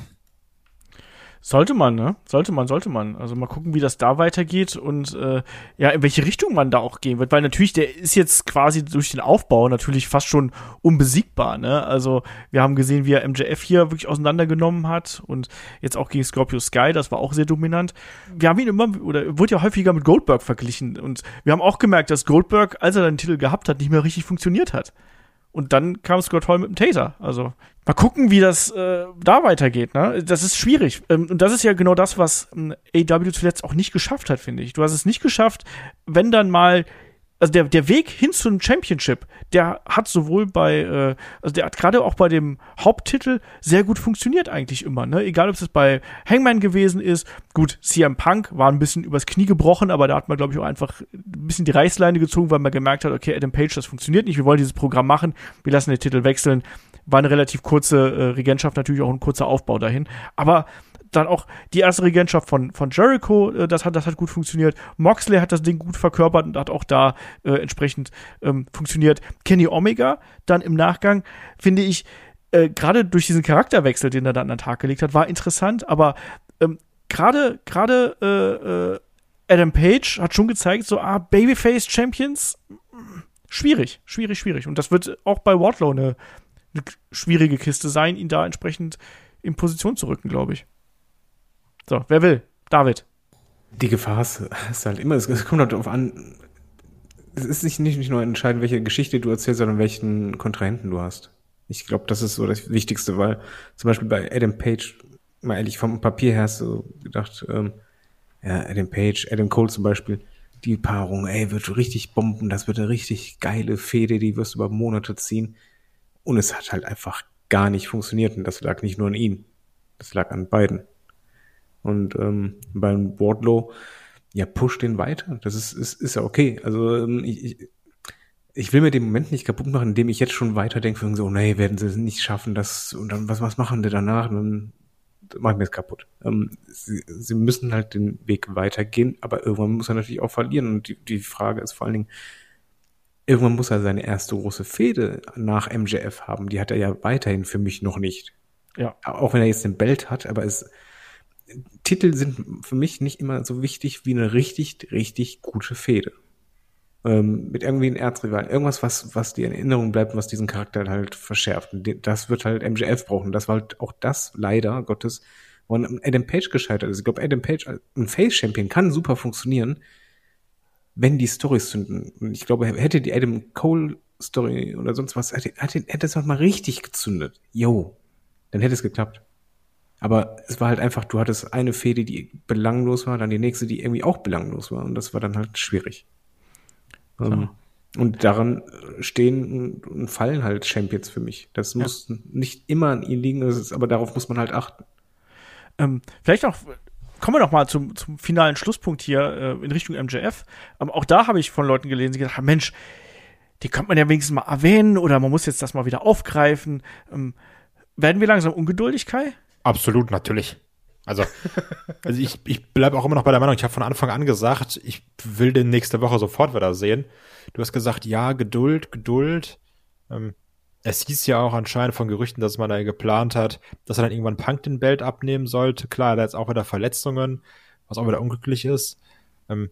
Sollte man, ne? Sollte man, sollte man. Also mal gucken, wie das da weitergeht und äh, ja, in welche Richtung man da auch gehen wird. Weil natürlich, der ist jetzt quasi durch den Aufbau natürlich fast schon unbesiegbar, ne? Also wir haben gesehen, wie er MJF hier wirklich auseinandergenommen hat und jetzt auch gegen Scorpio Sky, das war auch sehr dominant. Wir haben ihn immer, oder wurde ja häufiger mit Goldberg verglichen und wir haben auch gemerkt, dass Goldberg, als er den Titel gehabt hat, nicht mehr richtig funktioniert hat. Und dann kam Scott Hall mit dem Taser. Also mal gucken, wie das äh, da weitergeht. Ne? Das ist schwierig. Ähm, und das ist ja genau das, was ähm, AW zuletzt auch nicht geschafft hat, finde ich. Du hast es nicht geschafft, wenn dann mal also der, der Weg hin zu einem Championship, der hat sowohl bei, äh, also der hat gerade auch bei dem Haupttitel sehr gut funktioniert eigentlich immer, ne? Egal ob es bei Hangman gewesen ist. Gut, CM Punk war ein bisschen übers Knie gebrochen, aber da hat man, glaube ich, auch einfach ein bisschen die Reißleine gezogen, weil man gemerkt hat, okay, Adam Page, das funktioniert nicht, wir wollen dieses Programm machen, wir lassen den Titel wechseln. War eine relativ kurze äh, Regentschaft, natürlich auch ein kurzer Aufbau dahin. Aber dann auch die erste Regentschaft von, von Jericho, äh, das, hat, das hat gut funktioniert. Moxley hat das Ding gut verkörpert und hat auch da äh, entsprechend ähm, funktioniert. Kenny Omega dann im Nachgang, finde ich, äh, gerade durch diesen Charakterwechsel, den er dann an den Tag gelegt hat, war interessant, aber ähm, gerade gerade äh, äh, Adam Page hat schon gezeigt, so, ah, Babyface Champions, schwierig, schwierig, schwierig. Und das wird auch bei Wardlow eine, eine schwierige Kiste sein, ihn da entsprechend in Position zu rücken, glaube ich. So, wer will? David. Die Gefahr ist, halt immer, es, kommt halt darauf an, es ist nicht, nicht nur entscheidend, welche Geschichte du erzählst, sondern welchen Kontrahenten du hast. Ich glaube, das ist so das Wichtigste, weil zum Beispiel bei Adam Page, mal ehrlich, vom Papier her hast du gedacht, ähm, ja, Adam Page, Adam Cole zum Beispiel, die Paarung, ey, wird richtig bomben, das wird eine richtig geile Fehde, die wirst du über Monate ziehen. Und es hat halt einfach gar nicht funktioniert. Und das lag nicht nur an ihm. Das lag an beiden. Und ähm, beim Wardlow, ja, push den weiter. Das ist, ist, ist ja okay. Also ähm, ich, ich, will mir den Moment nicht kaputt machen, indem ich jetzt schon weiterdenke, so, nee, werden sie es nicht schaffen, das, und dann, was, was machen die danach? Und dann ich mir das kaputt. Ähm, sie, sie müssen halt den Weg weitergehen, aber irgendwann muss er natürlich auch verlieren. Und die, die Frage ist vor allen Dingen, irgendwann muss er seine erste große Fehde nach MJF haben. Die hat er ja weiterhin für mich noch nicht. Ja. Auch wenn er jetzt den Belt hat, aber es, Titel sind für mich nicht immer so wichtig wie eine richtig, richtig gute Fehde. Ähm, mit irgendwie einem Erzrivalen. Irgendwas, was, was die in Erinnerung bleibt und was diesen Charakter halt verschärft. Und das wird halt MJF brauchen. Das war halt auch das, leider Gottes, wo Adam Page gescheitert ist. Ich glaube, Adam Page, ein Face-Champion kann super funktionieren, wenn die Storys zünden. Und ich glaube, hätte die Adam Cole Story oder sonst was, hätte, hätte, hätte es mal richtig gezündet. Yo. Dann hätte es geklappt. Aber es war halt einfach, du hattest eine Fehde, die belanglos war, dann die nächste, die irgendwie auch belanglos war. Und das war dann halt schwierig. So. Ähm, und daran stehen und fallen halt Champions für mich. Das muss ja. nicht immer an ihnen liegen, ist, aber darauf muss man halt achten. Ähm, vielleicht auch kommen wir noch mal zum, zum finalen Schlusspunkt hier äh, in Richtung MJF. Ähm, auch da habe ich von Leuten gelesen, die gesagt haben, Mensch, die könnte man ja wenigstens mal erwähnen oder man muss jetzt das mal wieder aufgreifen. Ähm, werden wir langsam ungeduldig, Kai? Absolut, natürlich. Also, also ich, ich bleibe auch immer noch bei der Meinung, ich habe von Anfang an gesagt, ich will den nächste Woche sofort wieder sehen. Du hast gesagt, ja, Geduld, Geduld. Ähm, es hieß ja auch anscheinend von Gerüchten, dass man da geplant hat, dass er dann irgendwann Punk den Belt abnehmen sollte. Klar, da jetzt auch wieder Verletzungen, was auch wieder unglücklich ist. Ähm,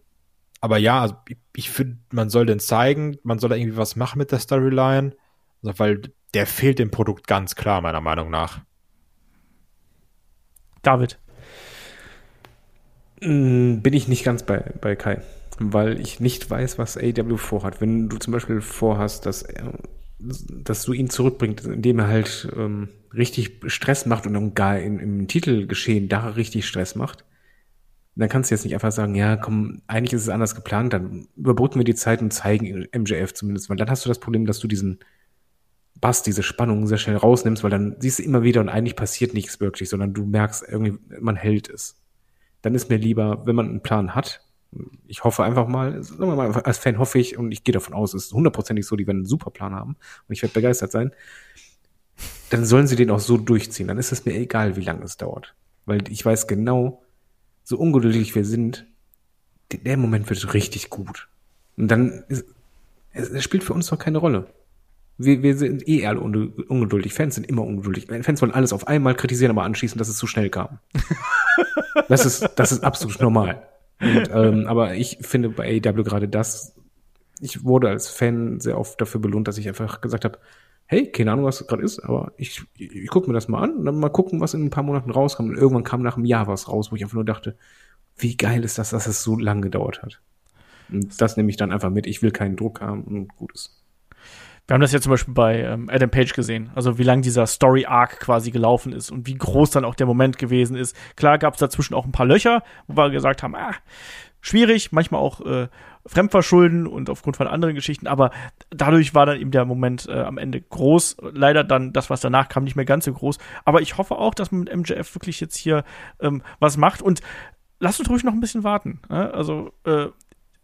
aber ja, also ich, ich finde, man soll den zeigen, man soll da irgendwie was machen mit der Storyline, also, weil der fehlt dem Produkt ganz klar, meiner Meinung nach. David. Mm, bin ich nicht ganz bei, bei Kai, weil ich nicht weiß, was AW vorhat. Wenn du zum Beispiel vorhast, dass, dass du ihn zurückbringst, indem er halt ähm, richtig Stress macht und dann gar in, im Titelgeschehen da richtig Stress macht, dann kannst du jetzt nicht einfach sagen, ja, komm, eigentlich ist es anders geplant, dann überbrücken wir die Zeit und zeigen MJF zumindest, weil dann hast du das Problem, dass du diesen Bass, diese Spannung sehr schnell rausnimmst, weil dann siehst du immer wieder und eigentlich passiert nichts wirklich, sondern du merkst irgendwie, man hält es. Dann ist mir lieber, wenn man einen Plan hat, ich hoffe einfach mal, sagen wir mal, als Fan hoffe ich und ich gehe davon aus, es ist hundertprozentig so, die werden einen super Plan haben und ich werde begeistert sein, dann sollen sie den auch so durchziehen. Dann ist es mir egal, wie lange es dauert. Weil ich weiß genau, so ungeduldig wir sind, der Moment wird richtig gut. Und dann ist, es spielt für uns doch keine Rolle. Wir, wir sind eh alle ungeduldig. Fans sind immer ungeduldig. Fans wollen alles auf einmal kritisieren, aber anschließen, dass es zu schnell kam. [laughs] das ist, das ist absolut normal. Und, ähm, aber ich finde bei AEW gerade das, ich wurde als Fan sehr oft dafür belohnt, dass ich einfach gesagt habe, hey, keine Ahnung, was gerade ist, aber ich, ich, ich gucke mir das mal an und dann mal gucken, was in ein paar Monaten rauskommt. Und irgendwann kam nach einem Jahr was raus, wo ich einfach nur dachte, wie geil ist das, dass es so lange gedauert hat. Und das nehme ich dann einfach mit. Ich will keinen Druck haben und gutes. Wir haben das ja zum Beispiel bei ähm, Adam Page gesehen, also wie lang dieser Story-Arc quasi gelaufen ist und wie groß dann auch der Moment gewesen ist. Klar gab es dazwischen auch ein paar Löcher, wo wir gesagt haben, ah, schwierig, manchmal auch äh, Fremdverschulden und aufgrund von anderen Geschichten, aber dadurch war dann eben der Moment äh, am Ende groß. Leider dann das, was danach kam, nicht mehr ganz so groß. Aber ich hoffe auch, dass man mit MJF wirklich jetzt hier ähm, was macht und lasst uns ruhig noch ein bisschen warten. Ne? Also äh,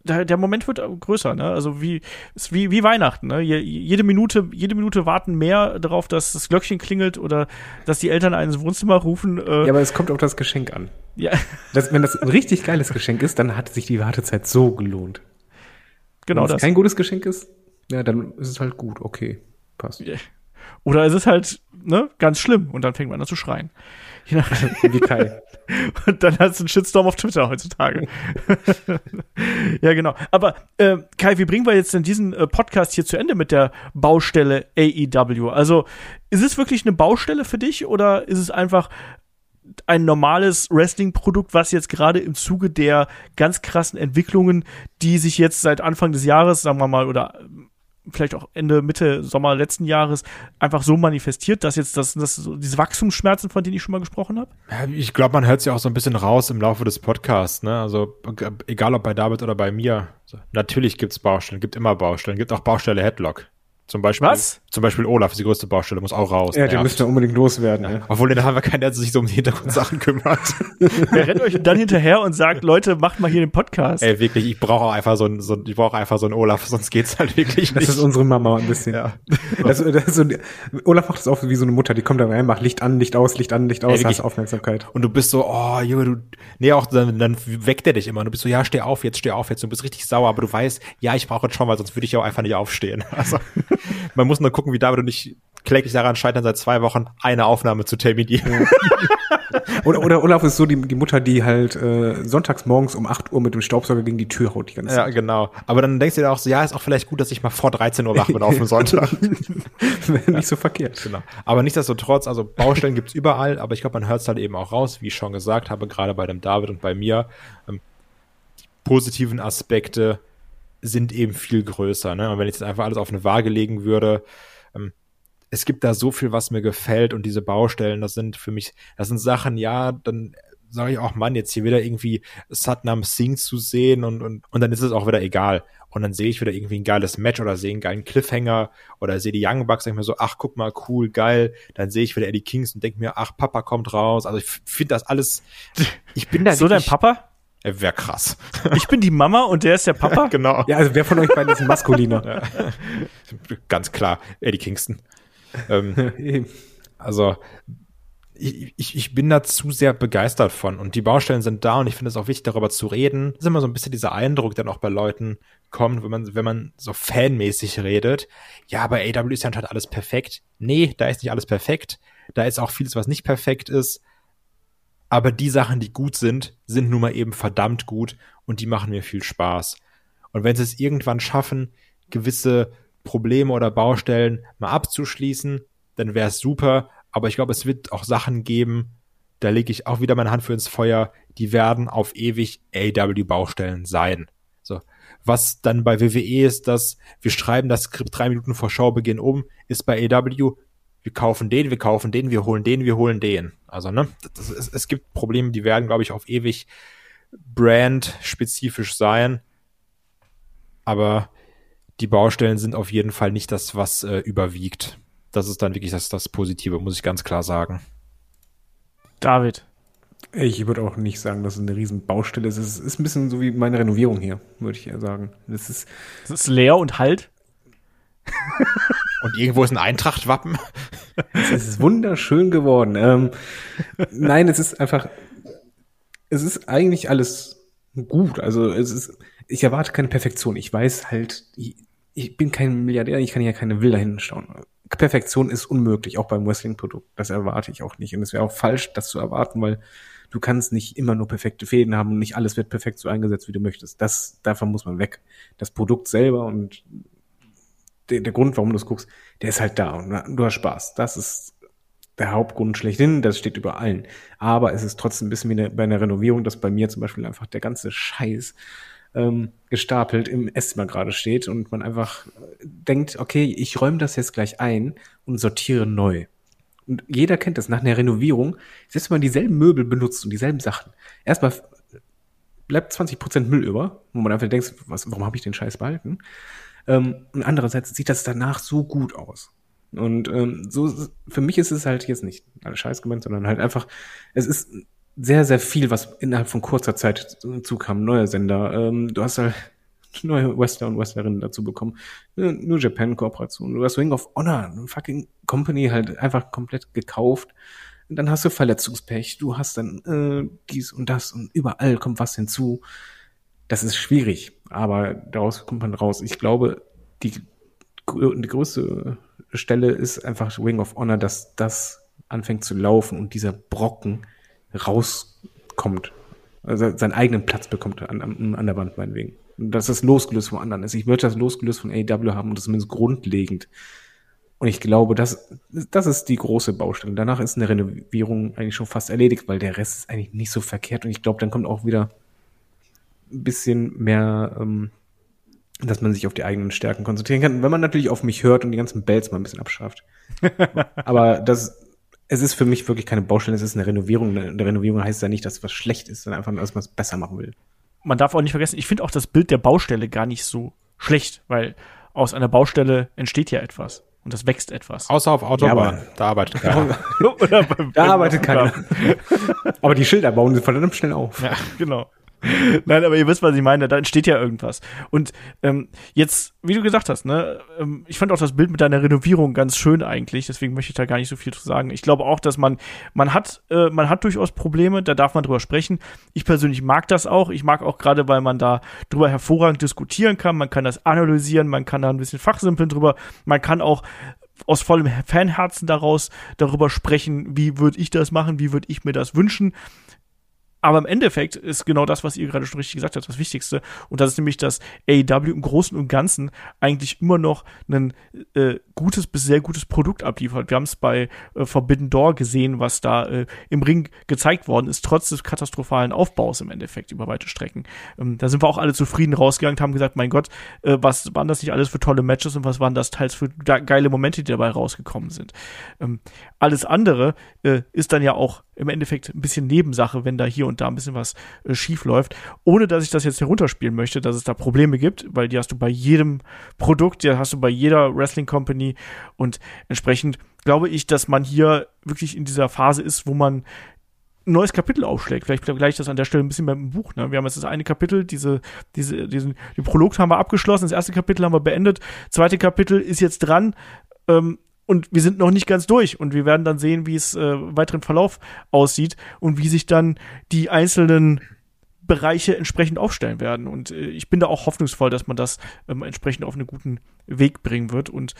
der, der Moment wird größer, ne? Also wie, ist wie, wie Weihnachten, ne? jede Minute, jede Minute warten mehr darauf, dass das Glöckchen klingelt oder dass die Eltern einen ins Wohnzimmer rufen. Äh. Ja, aber es kommt auf das Geschenk an. Ja. Das, wenn das ein richtig geiles Geschenk ist, dann hat sich die Wartezeit so gelohnt. Genau wenn das. es kein gutes Geschenk ist, ja, dann ist es halt gut, okay, passt. Yeah. Oder es ist halt, ne, ganz schlimm und dann fängt man an zu schreien. [laughs] Wie Kai. [laughs] Und dann hast du einen Shitstorm auf Twitter heutzutage. [laughs] ja, genau. Aber äh, Kai, wie bringen wir jetzt denn diesen äh, Podcast hier zu Ende mit der Baustelle AEW? Also ist es wirklich eine Baustelle für dich oder ist es einfach ein normales Wrestling-Produkt, was jetzt gerade im Zuge der ganz krassen Entwicklungen, die sich jetzt seit Anfang des Jahres, sagen wir mal, oder vielleicht auch Ende, Mitte, Sommer letzten Jahres einfach so manifestiert, dass jetzt das, das diese Wachstumsschmerzen, von denen ich schon mal gesprochen habe? Ich glaube, man hört es ja auch so ein bisschen raus im Laufe des Podcasts. Ne? Also egal ob bei David oder bei mir. Natürlich gibt's Baustellen, gibt immer Baustellen, gibt auch Baustelle Headlock. Zum Beispiel, Was? Zum Beispiel Olaf ist die größte Baustelle, muss auch raus. Ja, den Nervt. müsst ihr unbedingt loswerden. Ja. Obwohl, den haben wir keinen, der sich so um die Hintergrundsachen kümmert. [laughs] Wer rennt euch dann hinterher und sagt, Leute, macht mal hier den Podcast? Ey, wirklich, ich brauche auch einfach so ein, so, ein- ich brauche einfach so einen Olaf, sonst geht's halt wirklich Das nicht. ist unsere Mama ein bisschen. Ja. Das, das ist so, Olaf macht das auch wie so eine Mutter, die kommt da rein, macht Licht an, Licht aus, Licht an, Licht aus, wirklich. hast Aufmerksamkeit. Und du bist so, oh, Junge, du, nee, auch dann, dann weckt er dich immer. Du bist so, ja, steh auf jetzt, steh auf jetzt. Du bist richtig sauer, aber du weißt, ja, ich brauche jetzt schon, weil sonst würde ich ja auch einfach nicht aufstehen. [laughs] Also, man muss nur gucken, wie David und ich kläglich daran scheitern, seit zwei Wochen eine Aufnahme zu terminieren. Oder, oder Olaf ist so die, die Mutter, die halt äh, sonntags morgens um 8 Uhr mit dem Staubsauger gegen die Tür haut die ganze Ja, Zeit. genau. Aber dann denkst du dir auch so, ja, ist auch vielleicht gut, dass ich mal vor 13 Uhr wach bin [laughs] auf dem Sonntag. [laughs] Nicht so verkehrt. Genau. Aber nichtsdestotrotz, also Baustellen gibt's überall, aber ich glaube, man hört es halt eben auch raus, wie ich schon gesagt habe, gerade bei dem David und bei mir. Ähm, die positiven Aspekte sind eben viel größer. Ne? Und wenn ich jetzt einfach alles auf eine Waage legen würde, ähm, es gibt da so viel, was mir gefällt und diese Baustellen, das sind für mich, das sind Sachen, ja, dann sage ich auch, Mann, jetzt hier wieder irgendwie Satnam Singh zu sehen und, und, und dann ist es auch wieder egal. Und dann sehe ich wieder irgendwie ein geiles Match oder sehe einen geilen Cliffhanger oder sehe die Young Bucks, denke mir so, ach, guck mal, cool, geil. Dann sehe ich wieder Eddie Kings und denke mir, ach, Papa kommt raus. Also ich finde das alles, [laughs] ich bin da so dein Papa? Äh, Wäre krass. [laughs] Ich bin die Mama und der ist der Papa? genau. Ja, also wer von euch beiden ist ein Maskuliner? [laughs] Ganz klar, Eddie Kingston. ähm. Also ich, ich, ich bin da zu sehr begeistert von und die Baustellen sind da und ich finde es auch wichtig, darüber zu reden. Das ist immer so ein bisschen dieser Eindruck, der auch bei Leuten kommt, wenn man, wenn man so fanmäßig redet. Ja, aber AW ist ja halt alles perfekt. Nee, da ist nicht alles perfekt. Da ist auch vieles, was nicht perfekt ist. Aber die Sachen, die gut sind, sind nun mal eben verdammt gut und die machen mir viel Spaß. Und wenn sie es irgendwann schaffen, gewisse Probleme oder Baustellen mal abzuschließen, dann wäre es super. Aber ich glaube, es wird auch Sachen geben, da lege ich auch wieder meine Hand für ins Feuer, die werden auf ewig AW-Baustellen sein. So. Was dann bei WWE ist, dass wir schreiben das Skript drei Minuten vor Showbeginn um, ist bei AW, wir kaufen den, wir kaufen den, wir holen den, wir holen den. Also, ne, das ist, es gibt Probleme, die werden, glaube ich, auf ewig brandspezifisch sein. Aber die Baustellen sind auf jeden Fall nicht das, was äh, überwiegt. Das ist dann wirklich das, das Positive, muss ich ganz klar sagen. David. Ich würde auch nicht sagen, dass es eine riesen Baustelle ist. Es ist ein bisschen so wie meine Renovierung hier, würde ich eher sagen. Das ist, Das ist leer und halt. [laughs] Und irgendwo ist ein Eintracht-Wappen. es ist wunderschön geworden. Ähm, nein, es ist einfach, es ist eigentlich alles gut. Also es ist, ich erwarte keine Perfektion. Ich weiß halt, ich, ich bin kein Milliardär, ich kann ja keine Villa hinstellen. Perfektion ist unmöglich, auch beim Wrestling-Produkt. Das erwarte ich auch nicht. Und es wäre auch falsch, das zu erwarten, weil du kannst nicht immer nur perfekte Fäden haben und nicht alles wird perfekt so eingesetzt, wie du möchtest. Das, davon muss man weg. Das Produkt selber und der, der Grund, warum du es guckst, der ist halt da und du hast Spaß. Das ist der Hauptgrund schlechthin, das steht über allen. Aber es ist trotzdem ein bisschen wie eine, bei einer Renovierung, dass bei mir zum Beispiel einfach der ganze Scheiß ähm, gestapelt im Esszimmer gerade steht und man einfach äh, denkt, okay, ich räume das jetzt gleich ein und sortiere neu. Und jeder kennt das nach einer Renovierung, selbst wenn man dieselben Möbel benutzt und dieselben Sachen. Erstmal bleibt 20% Müll über, wo man einfach denkt, was, warum habe ich den Scheiß behalten? Ähm, und andererseits sieht das danach so gut aus. Und ähm, so für mich ist es halt jetzt nicht alles Scheiß gemeint, sondern halt einfach, es ist sehr, sehr viel, was innerhalb von kurzer Zeit zukam. Neue Sender, ähm, du hast halt [laughs] neue Wrestler und Wrestlerinnen dazu bekommen. Eine New Japan Kooperation. Du hast Ring of Honor, eine fucking Company halt einfach komplett gekauft. Und dann hast du Verletzungspech, du hast dann äh, dies und das und überall kommt was hinzu. Das ist schwierig, aber daraus kommt man raus. Ich glaube, die, die größte Stelle ist einfach Ring of Honor, dass das anfängt zu laufen und dieser Brocken rauskommt. Also seinen eigenen Platz bekommt an, an, der Wand, meinetwegen. Und dass das losgelöst vom anderen ist. Ich würde das losgelöst von AEW haben und zumindest grundlegend. Und ich glaube, das, das ist die große Baustelle. Danach ist eine Renovierung eigentlich schon fast erledigt, weil der Rest ist eigentlich nicht so verkehrt. Und ich glaube, dann kommt auch wieder ein bisschen mehr ähm, dass man sich auf die eigenen Stärken konzentrieren kann, wenn man natürlich auf mich hört und die ganzen Bells mal ein bisschen abschafft. [laughs] Aber das, es ist für mich wirklich keine Baustelle, es ist eine Renovierung. Eine Renovierung heißt ja nicht, dass was schlecht ist, sondern einfach, dass man es besser machen will. Man darf auch nicht vergessen, ich finde auch das Bild der Baustelle gar nicht so schlecht, weil aus einer Baustelle entsteht ja etwas. Und das wächst etwas. Außer auf Autobahn. Ja, da arbeitet keiner. [laughs] Oder beim- Da arbeitet keiner. Aber die Schilder bauen sie verdammt schnell auf. Ja, genau. [laughs] Nein, aber ihr wisst, was ich meine. Da entsteht ja irgendwas. Und ähm, jetzt, wie du gesagt hast, ne, ähm, ich fand auch das Bild mit deiner Renovierung ganz schön eigentlich. Deswegen möchte ich da gar nicht so viel zu sagen. Ich glaube auch, dass man, man hat, äh, man hat durchaus Probleme. Da darf man drüber sprechen. Ich persönlich mag das auch. Ich mag auch gerade, weil man da drüber hervorragend diskutieren kann. Man kann das analysieren. Man kann da ein bisschen fachsimpeln drüber. Man kann auch aus vollem Fanherzen daraus darüber sprechen, wie würde ich das machen, wie würde ich mir das wünschen. Aber im Endeffekt ist genau das, was ihr gerade schon richtig gesagt habt, das Wichtigste. Und das ist nämlich, dass AEW im Großen und Ganzen eigentlich immer noch ein äh, gutes bis sehr gutes Produkt abliefert. Wir haben es bei äh, Forbidden Door gesehen, was da äh, im Ring gezeigt worden ist, trotz des katastrophalen Aufbaus im Endeffekt über weite Strecken. Ähm, da sind wir auch alle zufrieden rausgegangen, haben gesagt, mein Gott, äh, was waren das nicht alles für tolle Matches und was waren das teils für ge- geile Momente, die dabei rausgekommen sind. Ähm, alles andere äh, ist dann ja auch im Endeffekt ein bisschen Nebensache, wenn da hier und da ein bisschen was äh, schief läuft, ohne dass ich das jetzt herunterspielen möchte, dass es da Probleme gibt, weil die hast du bei jedem Produkt, die hast du bei jeder Wrestling Company und entsprechend glaube ich, dass man hier wirklich in dieser Phase ist, wo man ein neues Kapitel aufschlägt. Vielleicht gleich das an der Stelle ein bisschen beim Buch. Ne? Wir haben jetzt das eine Kapitel, diese, diese, diesen, den Prolog haben wir abgeschlossen, das erste Kapitel haben wir beendet, zweite Kapitel ist jetzt dran. Ähm, und wir sind noch nicht ganz durch und wir werden dann sehen, wie es äh, weiteren Verlauf aussieht und wie sich dann die einzelnen Bereiche entsprechend aufstellen werden. Und äh, ich bin da auch hoffnungsvoll, dass man das ähm, entsprechend auf einen guten Weg bringen wird. Und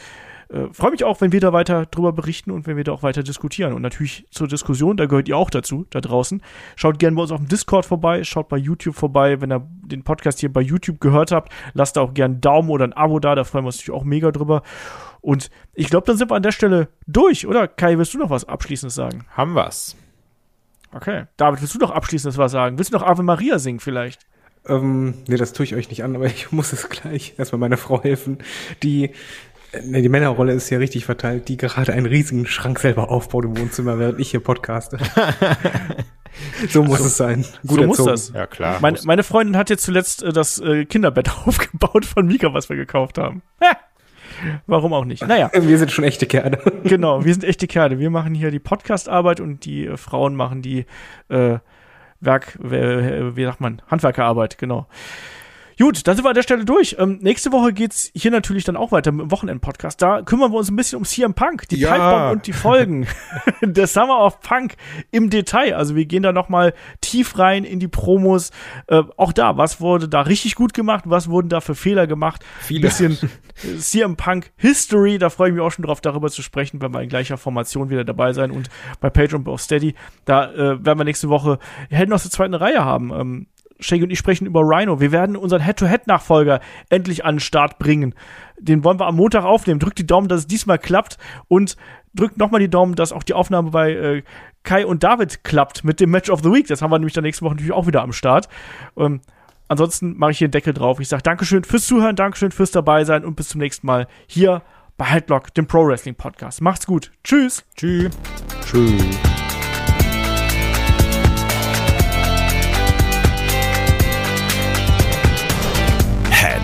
äh, freue mich auch, wenn wir da weiter drüber berichten und wenn wir da auch weiter diskutieren. Und natürlich zur Diskussion, da gehört ihr auch dazu, da draußen. Schaut gerne bei uns auf dem Discord vorbei, schaut bei YouTube vorbei. Wenn ihr den Podcast hier bei YouTube gehört habt, lasst da auch gerne einen Daumen oder ein Abo da, da freuen wir uns natürlich auch mega drüber. Und ich glaube, dann sind wir an der Stelle durch, oder? Kai, willst du noch was Abschließendes sagen? Haben wir's. Okay. David, willst du noch Abschließendes was sagen? Willst du noch Ave Maria singen vielleicht? Ähm, nee, das tue ich euch nicht an, aber [laughs] ich muss es gleich erstmal meiner Frau helfen, die äh, nee, die Männerrolle ist ja richtig verteilt, die gerade einen riesigen Schrank selber aufbaut im Wohnzimmer, während ich hier podcaste. [laughs] so muss es sein. Gut so muss erzogen. das. Ja, klar. Meine, meine Freundin hat jetzt zuletzt äh, das äh, Kinderbett [laughs] aufgebaut von Mika, was wir gekauft haben. Warum auch nicht? Naja, [laughs] Wir sind schon echte Kerle. [laughs] genau, wir sind echte Kerle. Wir machen hier die Podcast-Arbeit und die äh, Frauen machen die äh, Werk, äh, wie sagt man, Handwerkerarbeit, genau. Gut, dann sind wir an der Stelle durch. Ähm, nächste Woche geht's hier natürlich dann auch weiter mit dem Wochenend-Podcast. Da kümmern wir uns ein bisschen um CM Punk, die Ja. Pipebomb und die Folgen [laughs] [laughs] der Summer of Punk im Detail. Also wir gehen da noch mal tief rein in die Promos. Äh, auch da, was wurde da richtig gut gemacht? Was wurden da für Fehler gemacht? Viele. Bisschen [laughs] äh, CM Punk History. Da freue ich mich auch schon drauf, darüber zu sprechen, wenn wir in gleicher Formation wieder dabei sein und bei Patreon auf Steady. Da äh, werden wir nächste Woche Helden aus der zweiten Reihe haben. Ähm, Shaggy und ich sprechen über Rhino. Wir werden unseren Head-to-Head-Nachfolger endlich an den Start bringen. Den wollen wir am Montag aufnehmen. Drückt die Daumen, dass es diesmal klappt und drückt nochmal die Daumen, dass auch die Aufnahme bei äh, Kai und David klappt mit dem Match of the Week. Das haben wir nämlich dann nächste Woche natürlich auch wieder am Start. Ähm, ansonsten mache ich hier einen Deckel drauf. Ich sage Dankeschön fürs Zuhören, Dankeschön fürs dabei sein und bis zum nächsten Mal hier bei Headlock, dem Pro Wrestling Podcast. Macht's gut. Tschüss. Tschüss. Tschüss.